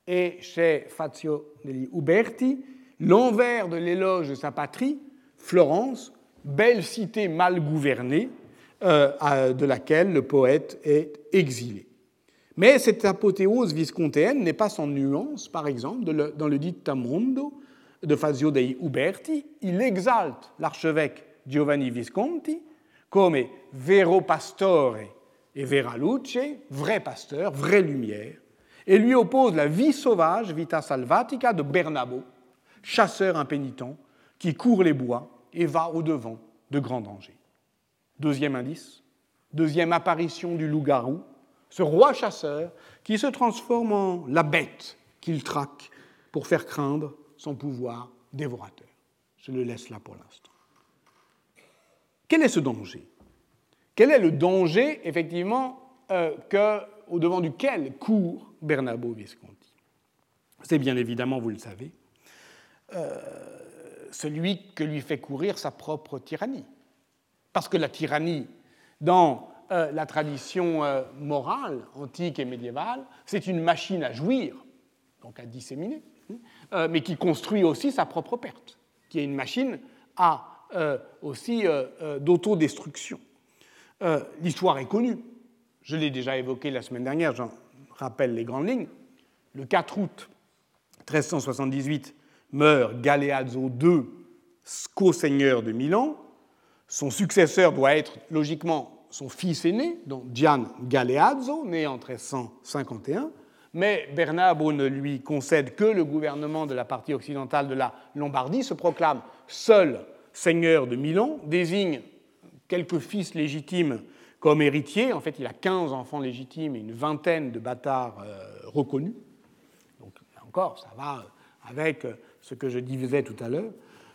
est chez Fazio degli Uberti l'envers de l'éloge de sa patrie, Florence, belle cité mal gouvernée, euh, de laquelle le poète est exilé. Mais cette apothéose viscontéenne n'est pas sans nuance, par exemple, dans le Dittamondo de Fazio dei Uberti. Il exalte l'archevêque Giovanni Visconti comme vero pastore et Vera Luce, vrai pasteur, vraie lumière, et lui oppose la vie sauvage, vita salvatica, de Bernabo, chasseur impénitent, qui court les bois et va au-devant de grands dangers. Deuxième indice, deuxième apparition du loup-garou, ce roi chasseur qui se transforme en la bête qu'il traque pour faire craindre son pouvoir dévorateur. Je le laisse là pour l'instant. Quel est ce danger? Quel est le danger, effectivement, euh, au devant duquel court Bernabo Visconti? C'est bien évidemment, vous le savez, euh, celui que lui fait courir sa propre tyrannie. Parce que la tyrannie, dans euh, la tradition morale antique et médiévale, c'est une machine à jouir, donc à disséminer, hein, mais qui construit aussi sa propre perte, qui est une machine à aussi d'autodestruction. Euh, l'histoire est connue. Je l'ai déjà évoqué la semaine dernière, j'en rappelle les grandes lignes. Le 4 août 1378 meurt Galeazzo II, co-seigneur de Milan. Son successeur doit être logiquement son fils aîné, donc Gian Galeazzo, né en 1351. Mais Bernabo ne lui concède que le gouvernement de la partie occidentale de la Lombardie, se proclame seul seigneur de Milan, désigne quelques fils légitimes comme héritiers. En fait, il a 15 enfants légitimes et une vingtaine de bâtards euh, reconnus. Donc, encore, ça va avec euh, ce que je disais tout à l'heure.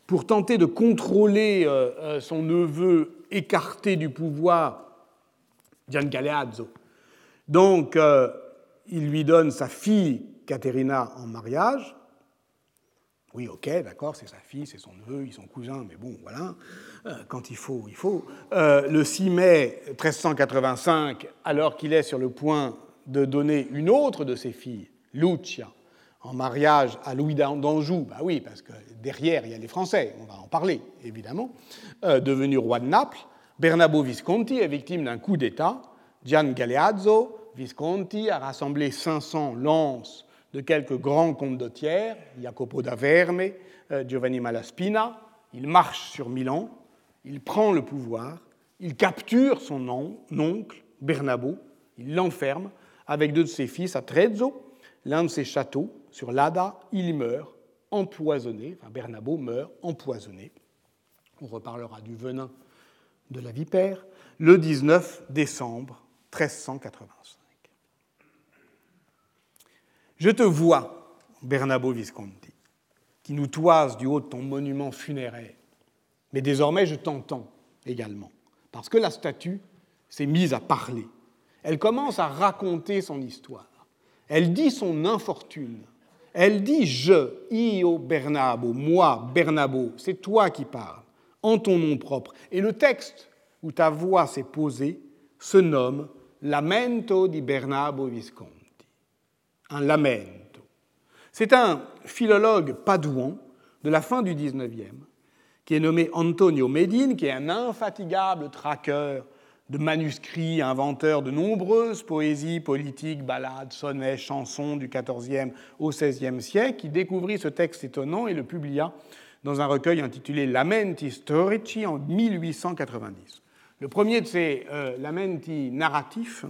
Pour tenter de contrôler euh, son neveu écarté du pouvoir, Gian Galeazzo. Donc, il lui donne sa fille Caterina en mariage, Oui, ok, d'accord, c'est sa fille, c'est son neveu, ils sont cousins, mais bon, voilà, euh, quand il faut, il faut. Euh, le 6 mai 1385, alors qu'il est sur le point de donner une autre de ses filles, Lucia, en mariage à Louis d'Anjou, bah oui, parce que derrière, il y a les Français, on va en parler, évidemment, euh, devenu roi de Naples, Bernabo Visconti est victime d'un coup d'État. Gian Galeazzo Visconti a rassemblé 500 lances de quelques grands condottières, Jacopo da Verme, euh, Giovanni Malaspina. Il marche sur Milan, il prend le pouvoir, il capture son oncle, Bernabo, il l'enferme avec deux de ses fils à Trezzo, l'un de ses châteaux, sur l'Ada, il meurt empoisonné, enfin Bernabo meurt empoisonné. On reparlera du venin de la vipère, le 19 décembre 1385. Je te vois, Bernabo Visconti, qui nous toise du haut de ton monument funéraire, mais désormais je t'entends également, parce que la statue s'est mise à parler. Elle commence à raconter son histoire. Elle dit son infortune. Elle dit je, io Bernabo, moi, Bernabo, c'est toi qui parles en ton nom propre. Et le texte où ta voix s'est posée se nomme Lamento di Bernabo Visconti. Un lamento. C'est un philologue padouan de la fin du XIXe qui est nommé Antonio Medin, qui est un infatigable traqueur de manuscrits, inventeur de nombreuses poésies politiques, ballades, sonnets, chansons du XIVe au XVIe siècle, qui découvrit ce texte étonnant et le publia dans un recueil intitulé Lamenti Storici en 1890. Le premier de ces euh, lamenti narratifs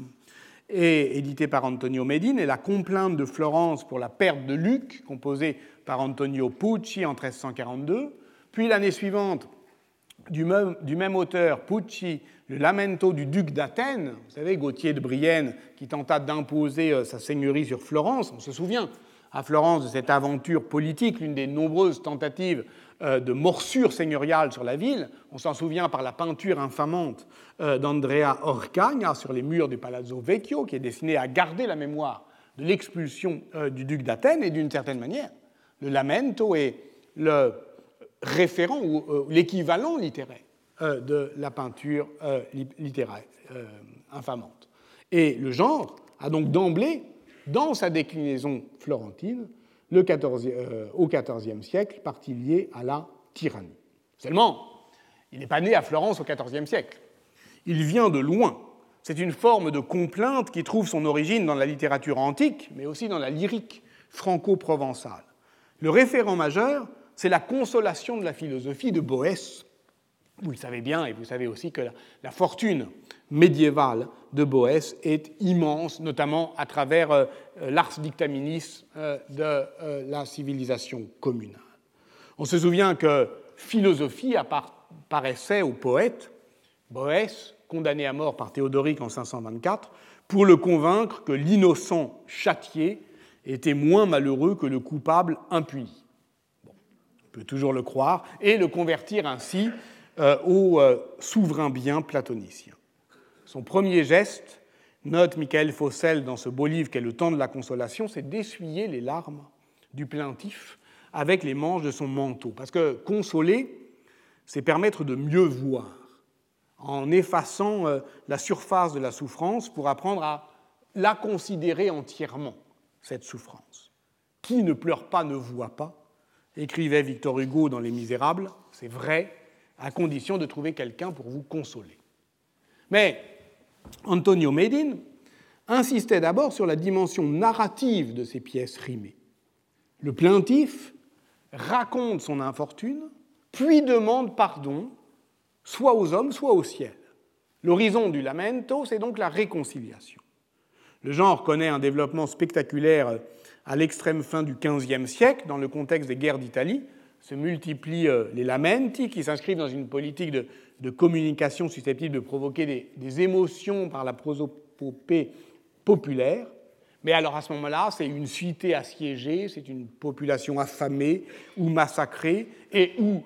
est édité par Antonio Medin et la complainte de Florence pour la perte de Luc, composée par Antonio Pucci en 1342. Puis l'année suivante, du même, auteur, Pucci, le lamento du duc d'Athènes, vous savez, Gauthier de Brienne, qui tenta d'imposer euh, sa seigneurie sur Florence. On se souvient à Florence de cette aventure politique, l'une des nombreuses tentatives de morsure seigneuriale sur la ville. On s'en souvient par la peinture infamante euh, d'Andrea Orcagna sur les murs du Palazzo Vecchio, qui est destinée à garder la mémoire de l'expulsion euh, du duc d'Athènes, et d'une certaine manière, le lamento est le référent ou l'équivalent littéraire de la peinture littéraire infamante. Et le genre a donc d'emblée, dans sa déclinaison florentine, le 14, euh, au XIVe siècle, partie liée à la tyrannie. Seulement, il n'est pas né à Florence au XIVe siècle. Il vient de loin. C'est une forme de complainte qui trouve son origine dans la littérature antique, mais aussi dans la lyrique franco-provençale. Le référent majeur, c'est la consolation de la philosophie de Boès. Vous le savez bien, et vous savez aussi que la fortune médiévale de Boès est immense, notamment à travers euh, l'ars dictaminis euh, de euh, la civilisation communale. On se souvient que philosophie apparaissait au poète Boès, condamné à mort par Théodoric en 524, pour le convaincre que l'innocent châtié était moins malheureux que le coupable impuni. on peut toujours le croire, et le convertir ainsi au souverain bien platonicien. Son premier geste, note Michael Fossel dans ce beau livre qu'est Le temps de la consolation, c'est d'essuyer les larmes du plaintif avec les manches de son manteau. Parce que consoler, c'est permettre de mieux voir, en effaçant euh, la surface de la souffrance pour apprendre à la considérer entièrement, cette souffrance. Qui ne pleure pas ne voit pas, écrivait Victor Hugo dans Les Misérables, c'est vrai, à condition de trouver quelqu'un pour vous consoler. Mais Antonio Medin insistait d'abord sur la dimension narrative de ces pièces rimées. Le plaintif raconte son infortune, puis demande pardon, soit aux hommes, soit au ciel. L'horizon du lamento, c'est donc la réconciliation. Le genre connaît un développement spectaculaire à l'extrême fin du XVe siècle, dans le contexte des guerres d'Italie. Se multiplient euh, les lamenti, qui s'inscrivent dans une politique de de communication susceptible de provoquer des, émotions par la prosopopée populaire. Mais alors à ce moment-là, c'est une cité assiégée, c'est une population affamée ou massacrée, et où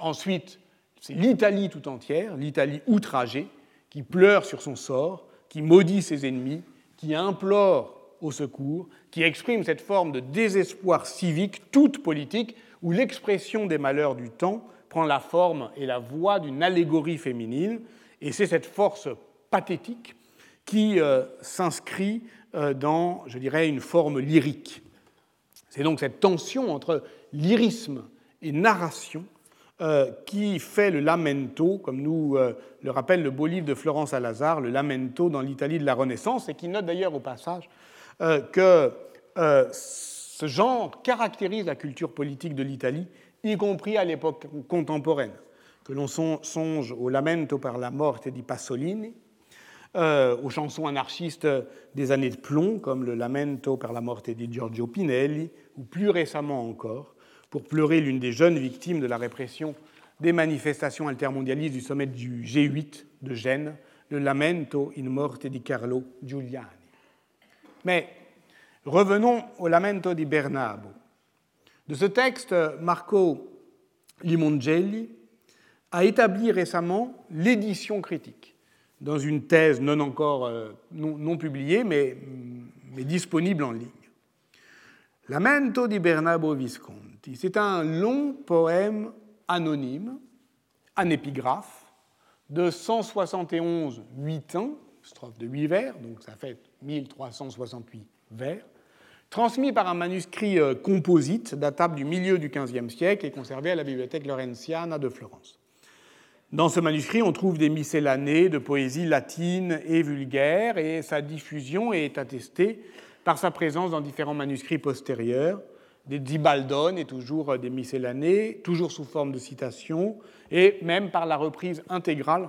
ensuite c'est l'Italie tout entière, l'Italie outragée, qui pleure sur son sort, qui maudit ses ennemis, qui implore au secours, qui exprime cette forme de désespoir civique, toute politique, où l'expression des malheurs du temps prend la forme et la voix d'une allégorie féminine, et c'est cette force pathétique qui euh, s'inscrit euh, dans, je dirais, une forme lyrique. C'est donc cette tension entre lyrisme et narration euh, qui fait le lamento, comme nous le rappelle le beau livre de Florence Alazar, le lamento dans l'Italie de la Renaissance, et qui note d'ailleurs au passage que ce genre caractérise la culture politique de l'Italie, y compris à l'époque contemporaine. Que l'on songe au lamento par la morte di Pasolini, euh, aux chansons anarchistes des années de plomb, comme le Lamento per la morte di Giorgio Pinelli, ou plus récemment encore, pour pleurer l'une des jeunes victimes de la répression des manifestations altermondialistes du sommet du G8 de Gênes, le Lamento in morte di Carlo Giuliani. Mais revenons au Lamento di Bernabo. De ce texte, Marco Limongelli a établi récemment l'édition critique dans une thèse non encore euh, non, publiée, mais, mais, disponible en ligne. Lamento di Bernabo Visconti, c'est un long poème anonyme, un épigraphe, de 171 8 ans, strophe de 8 vers, donc ça fait 1368 vers, transmis par un manuscrit euh, composite datable du milieu du XVe siècle et conservé à la Bibliothèque Lorenziana de Florence. Dans ce manuscrit, on trouve des miscellanées de poésie latine et vulgaire, et sa diffusion est attestée par sa présence dans différents manuscrits postérieurs, des Dibaldone et toujours des miscellanées, toujours sous forme de citations, et même par la reprise intégrale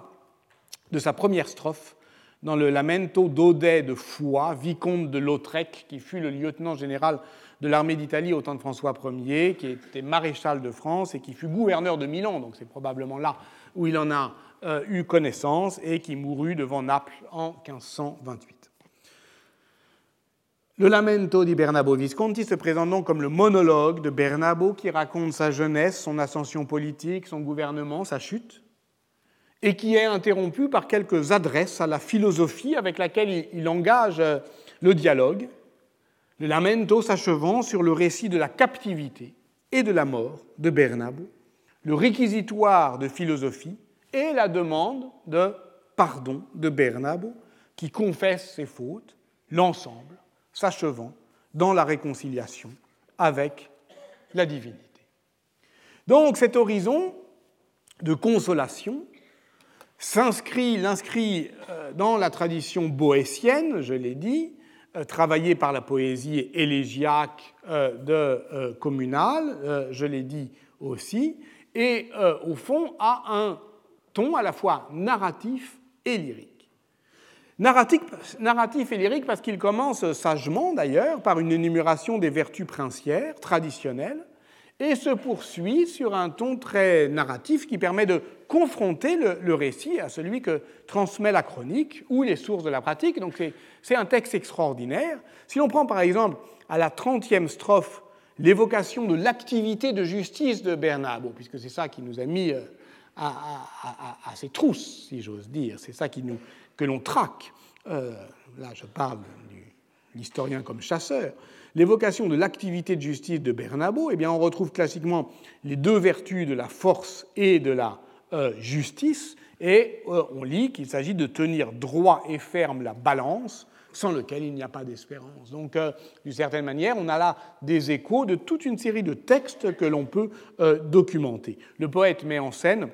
de sa première strophe dans le Lamento d'Audet de Foix, vicomte de Lautrec, qui fut le lieutenant général de l'armée d'Italie au temps de François Ier, qui était maréchal de France et qui fut gouverneur de Milan, donc c'est probablement là où il en a euh, eu connaissance et qui mourut devant Naples en 1528. Le Lamento di Bernabo Visconti se présente donc comme le monologue de Bernabo qui raconte sa jeunesse, son ascension politique, son gouvernement, sa chute, et qui est interrompu par quelques adresses à la philosophie avec laquelle il engage euh, le dialogue, le Lamento s'achevant sur le récit de la captivité et de la mort de Bernabo le réquisitoire de philosophie et la demande de pardon de Bernabo, qui confesse ses fautes, l'ensemble s'achevant dans la réconciliation avec la divinité. Donc cet horizon de consolation s'inscrit, l'inscrit euh, dans la tradition boétienne, je l'ai dit, euh, travaillée par la poésie élégiaque euh, de communale, je l'ai dit aussi, et au fond a un ton à la fois narratif et lyrique. Narratif, narratif et lyrique parce qu'il commence sagement d'ailleurs par une énumération des vertus princières traditionnelles et se poursuit sur un ton très narratif qui permet de confronter le, récit à celui que transmet la chronique ou les sources de la pratique. Donc c'est un texte extraordinaire. Si l'on prend par exemple à la 30e strophe l'évocation de l'activité de justice de Bernabo, puisque c'est ça qui nous a mis euh, à, ses trousses, si j'ose dire, c'est ça qui nous, que l'on traque. Euh, là, je parle de l'historien comme chasseur. L'évocation de l'activité de justice de Bernabo, eh on retrouve classiquement les deux vertus de la force et de la euh, justice, et on lit qu'il s'agit de tenir droit et ferme la balance sans lequel il n'y a pas d'espérance. Donc, euh, d'une certaine manière, on a là des échos de toute une série de textes que l'on peut euh, documenter. Le poète met en scène,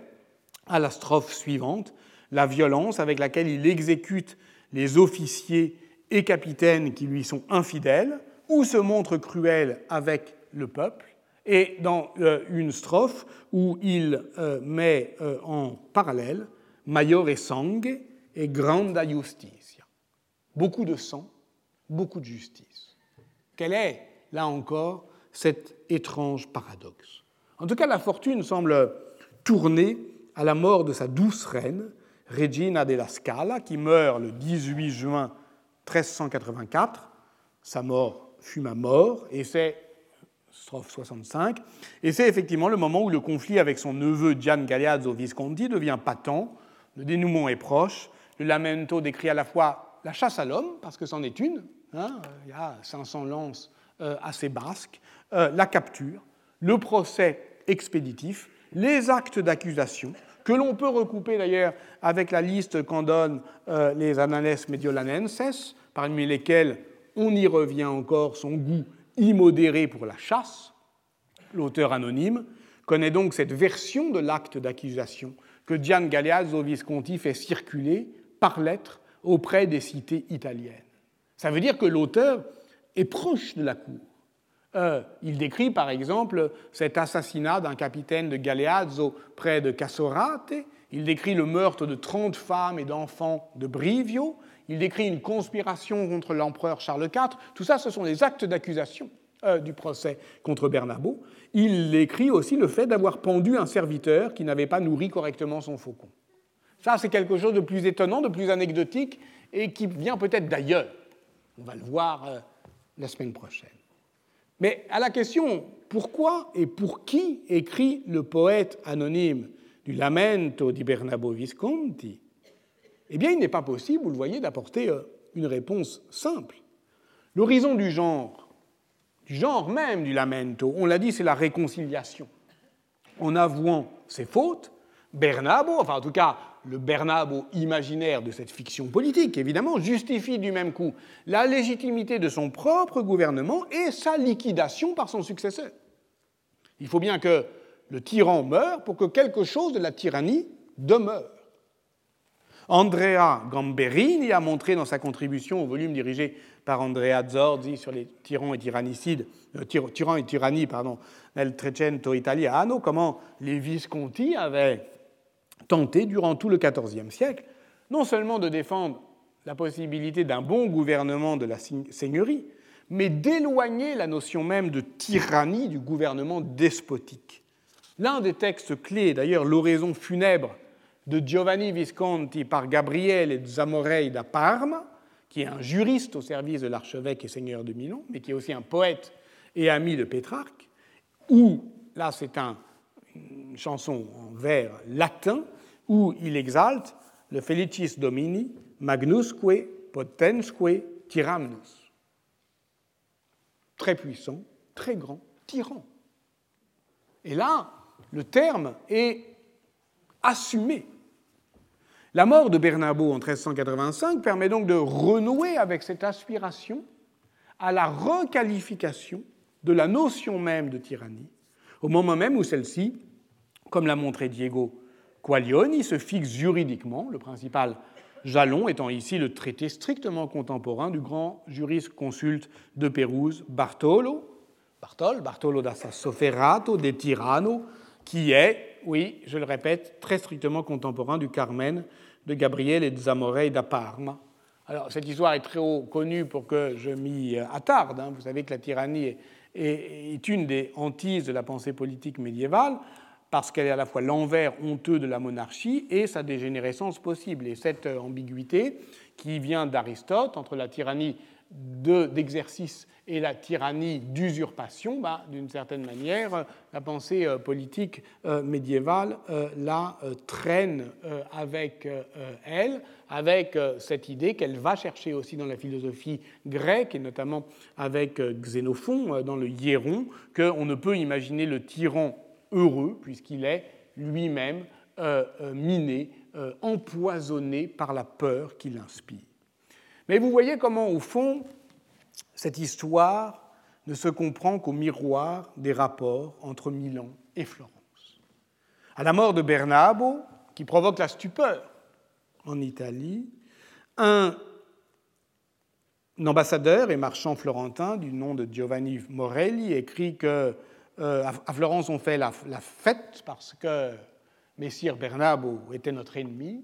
à la strophe suivante, la violence avec laquelle il exécute les officiers et capitaines qui lui sont infidèles, ou se montre cruel avec le peuple, et dans euh, une strophe où il met en parallèle Maiore sangue et granda justice beaucoup de sang, beaucoup de justice. Quel est, là encore, cet étrange paradoxe? En tout cas, la fortune semble tourner à la mort de sa douce reine, Regina della Scala, qui meurt le 18 juin 1384. Sa mort fut ma mort, et c'est strophe 65, et c'est effectivement le moment où le conflit avec son neveu Gian Galeazzo Visconti devient patent, le dénouement est proche, le lamento décrit à la fois la chasse à l'homme, parce que c'en est une, hein, il y a 500 lances assez basques, la capture, le procès expéditif, les actes d'accusation, que l'on peut recouper d'ailleurs avec la liste qu'en donnent euh, les Annales Mediolanenses, parmi lesquels on y revient encore son goût immodéré pour la chasse. L'auteur anonyme connaît donc cette version de l'acte d'accusation que Gian Galeazzo Visconti fait circuler par lettre auprès des cités italiennes. Ça veut dire que l'auteur est proche de la cour. Euh, il décrit par exemple cet assassinat d'un capitaine de Galeazzo près de Cassorate, il décrit le meurtre de 30 femmes et d'enfants de Brivio, il décrit une conspiration contre l'empereur Charles IV, tout ça ce sont les actes d'accusation euh, du procès contre Bernabo. Il décrit aussi le fait d'avoir pendu un serviteur qui n'avait pas nourri correctement son faucon. Ça c'est quelque chose de plus étonnant, de plus anecdotique et qui vient peut-être d'ailleurs. On va le voir euh, la semaine prochaine. Mais à la question pourquoi et pour qui écrit le poète anonyme du Lamento di Bernabo Visconti, eh bien, il n'est pas possible, vous le voyez, d'apporter euh, une réponse simple. L'horizon du genre, du genre même du lamento, on l'a dit, c'est la réconciliation. En avouant ses fautes, Bernabo, enfin en tout cas le Bernabo imaginaire de cette fiction politique, évidemment, justifie du même coup la légitimité de son propre gouvernement et sa liquidation par son successeur. Il faut bien que le tyran meure pour que quelque chose de la tyrannie demeure. Andrea Gamberini a montré dans sa contribution au volume dirigé par Andrea Zorzi sur les tyrans et tyrannicides, euh, et tyrannies, pardon, nel Trecento Italiano, comment les Visconti avaient tenté durant tout le XIVe siècle non seulement de défendre la possibilité d'un bon gouvernement de la seigneurie, mais d'éloigner la notion même de tyrannie du gouvernement despotique. L'un des textes clés, d'ailleurs l'oraison funèbre de Giovanni Visconti par Gabriele Zamorei da Parma, qui est un juriste au service de l'archevêque et seigneur de Milan, mais qui est aussi un poète et ami de Pétrarque, où, là c'est un une chanson en vers latin où il exalte le Felicis Domini magnusque potensque tyrannus. Très puissant, très grand, tyran. Et là, le terme est assumé. La mort de Bernabo en 1385 permet donc de renouer avec cette aspiration à la requalification de la notion même de tyrannie au moment même où celle-ci, comme l'a montré Diego Quaglioni, se fixe juridiquement, le principal jalon étant ici le traité strictement contemporain du grand juriste consulte de Pérouse, Bartolo, Bartol, Bartolo da Sassoferrato de Tirano, qui est, oui, je le répète, très strictement contemporain du Carmen de Gabriele et de Zamorei da Parma. Alors, cette histoire est très haut connue pour que je m'y attarde. Hein. Vous savez que la tyrannie est est une des hantises de la pensée politique médiévale, parce qu'elle est à la fois l'envers honteux de la monarchie et sa dégénérescence possible. Et cette ambiguïté qui vient d'Aristote entre la tyrannie d'exercice et la tyrannie d'usurpation, bah, d'une certaine manière, la pensée euh, politique euh, médiévale euh, la traîne avec elle, avec cette idée qu'elle va chercher aussi dans la philosophie grecque, et notamment avec Xénophon dans le Hiéron, qu'on ne peut imaginer le tyran heureux, puisqu'il est lui-même miné, empoisonné par la peur qu'il inspire. Mais vous voyez comment, au fond, cette histoire ne se comprend qu'au miroir des rapports entre Milan et Florence. À la mort de Bernabo, qui provoque la stupeur en Italie, un ambassadeur et marchand florentin du nom de Giovanni Morelli écrit que euh, à Florence on fait la, la, fête parce que Messire Bernabo était notre ennemi,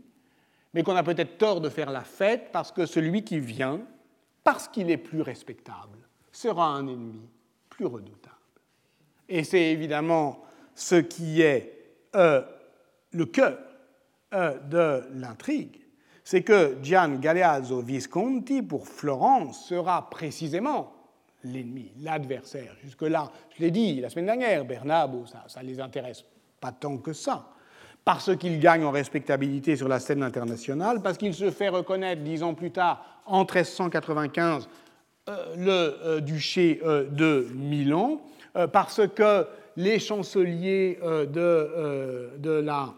mais qu'on a peut-être tort de faire la fête parce que celui qui vient parce qu'il est plus respectable, sera un ennemi plus redoutable. Et c'est évidemment ce qui est euh, le cœur euh, de l'intrigue, c'est que Gian Galeazzo Visconti, pour Florence, sera précisément l'ennemi, l'adversaire. Jusque-là, je l'ai dit la semaine dernière, Bernabo, ça ne les intéresse pas tant que ça. Parce qu'il gagne en respectabilité sur la scène internationale, parce qu'il se fait reconnaître dix ans plus tard, en 1395, euh, le euh, duché euh, de Milan, parce que les chanceliers de, de la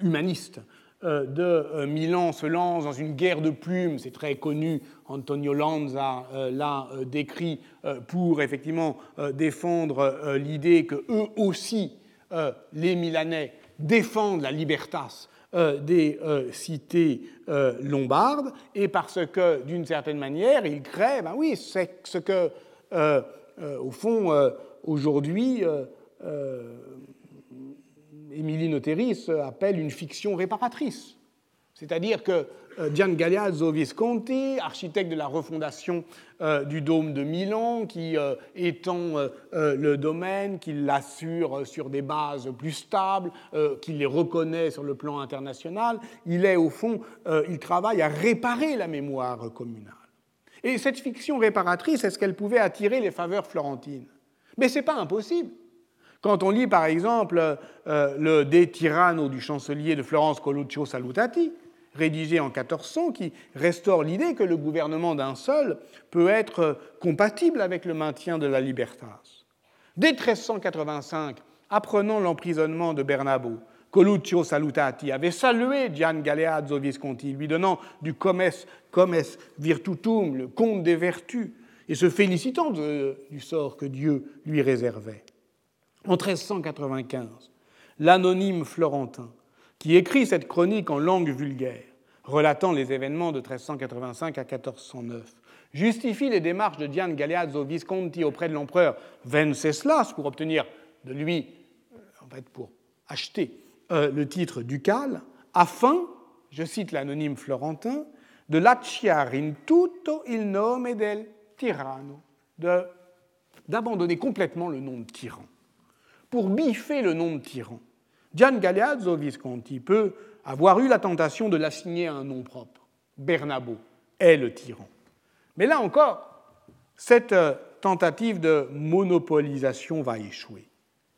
humaniste de Milan se lancent dans une guerre de plumes, c'est très connu, Antonio Lanza l'a décrit, pour effectivement défendre l'idée que eux aussi, les Milanais, défendent la libertas euh, des euh, cités euh, lombardes et parce que, d'une certaine manière, il crée, ben oui, c'est ce que, au fond, aujourd'hui, Émilie Noteris appelle une fiction réparatrice. C'est-à-dire que Gian Galeazzo Visconti, architecte de la refondation euh, du dôme de Milan, qui euh, étend le domaine, qui l'assure sur des bases plus stables, qui les reconnaît sur le plan international, il est au fond, il travaille à réparer la mémoire communale. Et cette fiction réparatrice, est-ce qu'elle pouvait attirer les faveurs florentines? Mais ce n'est pas impossible. Quand on lit par exemple le De Tirano du chancelier de Florence Coluccio Salutati, rédigé en 1400 qui restaure l'idée que le gouvernement d'un seul peut être compatible avec le maintien de la libertas. Dès 1385, apprenant l'emprisonnement de Bernabo, Coluccio Salutati avait salué Gian Galeazzo Visconti, lui donnant du comes, comes virtutum, le compte des vertus, et se félicitant du sort que Dieu lui réservait. En 1395, l'anonyme florentin qui écrit cette chronique en langue vulgaire, relatant les événements de 1385 à 1409, justifie les démarches de Gian Galeazzo Visconti auprès de l'empereur Venceslas pour obtenir de lui, euh, en fait pour acheter euh, le titre ducal, afin, je cite l'anonyme florentin, de lasciare in tutto il nome del tirano, d'abandonner complètement le nom de tyran, pour biffer le nom de tyran Gian Galeazzo Visconti peut avoir eu la tentation de l'assigner à un nom propre. Bernabo est le tyran. Mais là encore, cette euh, tentative de monopolisation va échouer.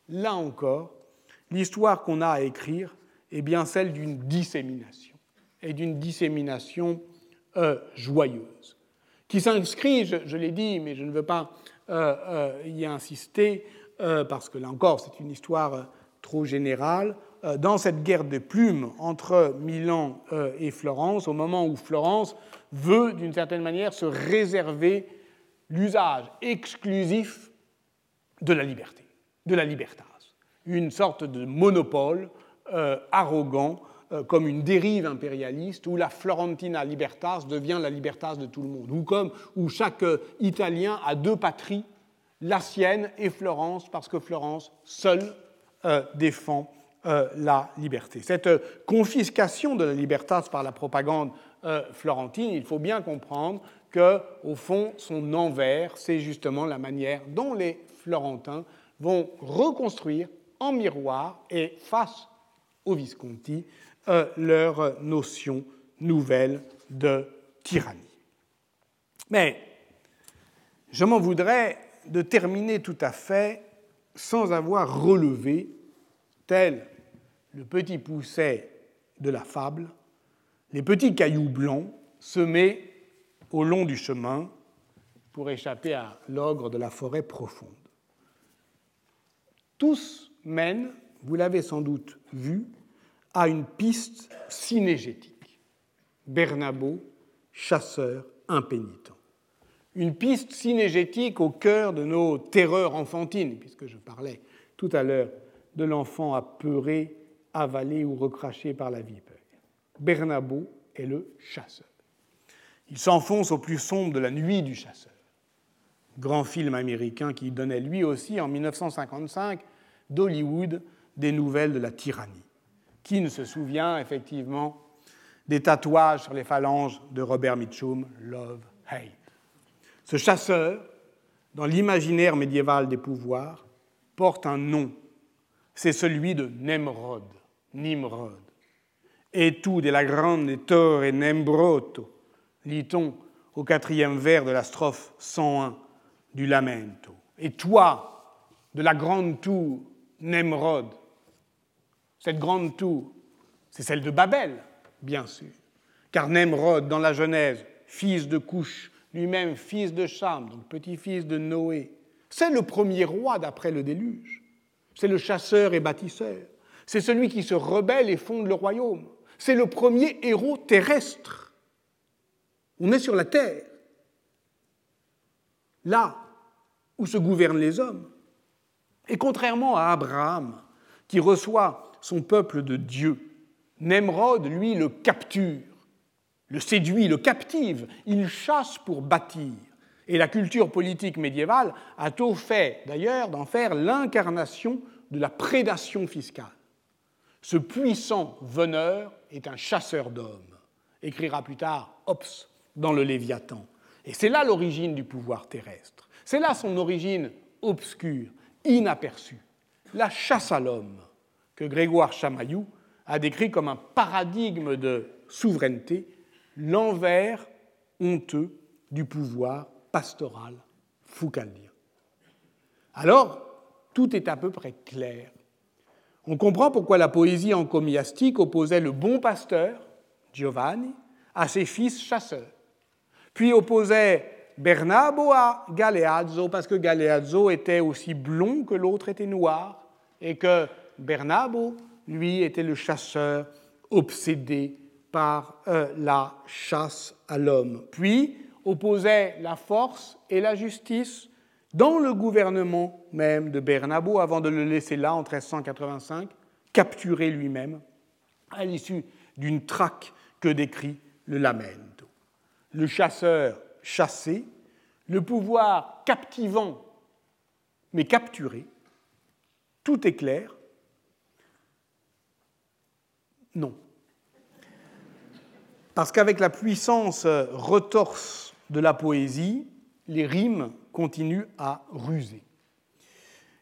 Là encore, l'histoire qu'on a à écrire est bien celle d'une dissémination, et d'une dissémination euh, joyeuse, qui s'inscrit, je, l'ai dit, mais je ne veux pas euh, y insister, parce que là encore, c'est une histoire trop général euh, dans cette guerre de plumes entre Milan euh, et Florence, au moment où Florence veut, d'une certaine manière, se réserver l'usage exclusif de la liberté, de la libertas, une sorte de monopole euh, arrogant comme une dérive impérialiste où la Florentina libertas devient la libertas de tout le monde, ou comme où chaque Italien a deux patries, la sienne et Florence, parce que Florence seule défend euh, la liberté. Cette confiscation de la libertas par la propagande euh, florentine, il faut bien comprendre que, au fond, son envers, c'est justement la manière dont les Florentins vont reconstruire en miroir et face aux Visconti leur notion nouvelle de tyrannie. Mais je m'en voudrais de terminer tout à fait sans avoir relevé tel le petit pousset de la fable, les petits cailloux blancs semés au long du chemin pour échapper à l'ogre de la forêt profonde. Tous mènent, vous l'avez sans doute vu, à une piste cinégétique. Bernabo, chasseur impénitent. Une piste cinégétique au cœur de nos terreurs enfantines, puisque je parlais tout à l'heure de l'enfant apeuré, avalé ou recraché par la vipère. Bernabo est le chasseur. Il s'enfonce au plus sombre de la nuit du chasseur. Grand film américain qui donnait lui aussi en 1955 d'Hollywood des nouvelles de la tyrannie. Qui ne se souvient effectivement des tatouages sur les phalanges de Robert Mitchum, Love, Hate Ce chasseur, dans l'imaginaire médiéval des pouvoirs, porte un nom c'est celui de Nemrod, Nimrod. Et tout de la grande torre Nembroto, lit-on au quatrième vers de la strophe 101 du Lamento. Et toi, de la grande tour Nemrod, Cette grande tour, c'est celle de Babel, bien sûr. Car Nemrod, dans la Genèse, fils de Couche, lui-même fils de Cham, donc petit-fils de Noé, c'est le premier roi d'après le déluge. C'est le chasseur et bâtisseur. C'est celui qui se rebelle et fonde le royaume. C'est le premier héros terrestre. On est sur la terre, là où se gouvernent les hommes. Et contrairement à Abraham, qui reçoit son peuple de Dieu, Nemrod, lui, le capture, le séduit, le captive, il chasse pour bâtir. Et la culture politique médiévale a tôt fait, d'ailleurs, d'en faire l'incarnation de la prédation fiscale. Ce puissant veneur est un chasseur d'hommes, écrira plus tard Hobbes dans le Léviathan. Et c'est là l'origine du pouvoir terrestre. C'est là son origine obscure, inaperçue. La chasse à l'homme, que Grégoire Chamaillou a décrit comme un paradigme de souveraineté, l'envers honteux du pouvoir pastoral foucaldien. Alors, tout est à peu près clair. On comprend pourquoi la poésie encomiastique opposait le bon pasteur, Giovanni, à ses fils chasseurs, puis opposait Bernabo à Galeazzo, parce que Galeazzo était aussi blond que l'autre était noir, et que Bernabo, lui, était le chasseur obsédé par euh, la chasse à l'homme. Puis opposait la force et la justice dans le gouvernement même de Bernabo, avant de le laisser là en 1385, capturé lui-même, à l'issue d'une traque que décrit le Lamento. Le chasseur chassé, le pouvoir captivant mais capturé, tout est clair Non. Parce qu'avec la puissance retorse de la poésie, les rimes continuent à ruser.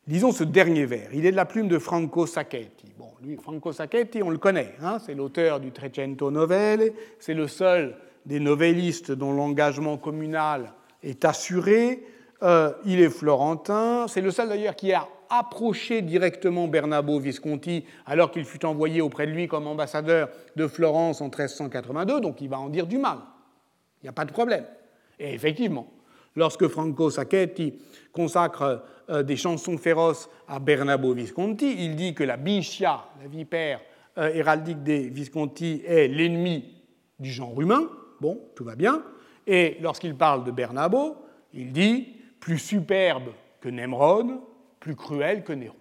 Lisons ce dernier vers. Il est de la plume de Franco Sacchetti. Franco Sacchetti, on le connaît. Hein, c'est l'auteur du Trecento Novelle. C'est le seul des novellistes dont l'engagement communal est assuré. Euh, il est florentin. C'est le seul d'ailleurs qui a approché directement Bernabo Visconti alors qu'il fut envoyé auprès de lui comme ambassadeur de Florence en 1382. Donc il va en dire du mal. Il n'y a pas de problème. Et effectivement, lorsque Franco Sacchetti consacre euh, des chansons féroces à Bernabo Visconti, il dit que la bichia, la vipère euh, héraldique des Visconti, est l'ennemi du genre humain. Bon, tout va bien. Et lorsqu'il parle de Bernabo, il dit plus superbe que Nemrod, plus cruel que Néron.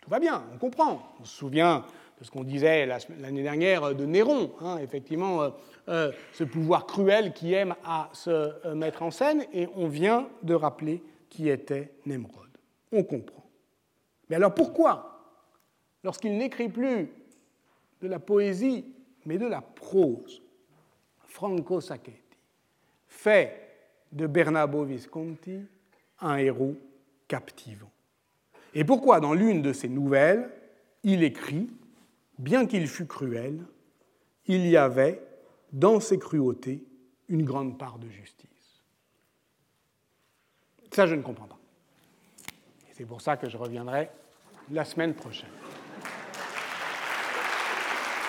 Tout va bien, on comprend. On se souvient de ce qu'on disait l'année dernière de Néron, hein, effectivement, euh, euh, ce pouvoir cruel qui aime à se euh, mettre en scène, et on vient de rappeler qui était Nemrod. On comprend. Mais alors pourquoi, lorsqu'il n'écrit plus de la poésie, mais de la prose, Franco Sacchetti fait de Bernabo Visconti un héros captivant Et pourquoi, dans l'une de ses nouvelles, il écrit Bien qu'il fût cruel, il y avait dans ses cruautés une grande part de justice. Ça, je ne comprends pas. Et c'est pour ça que je reviendrai la semaine prochaine.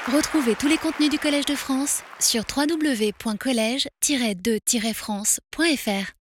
Retrouvez tous les contenus du Collège de France sur www.colège-2-france.fr.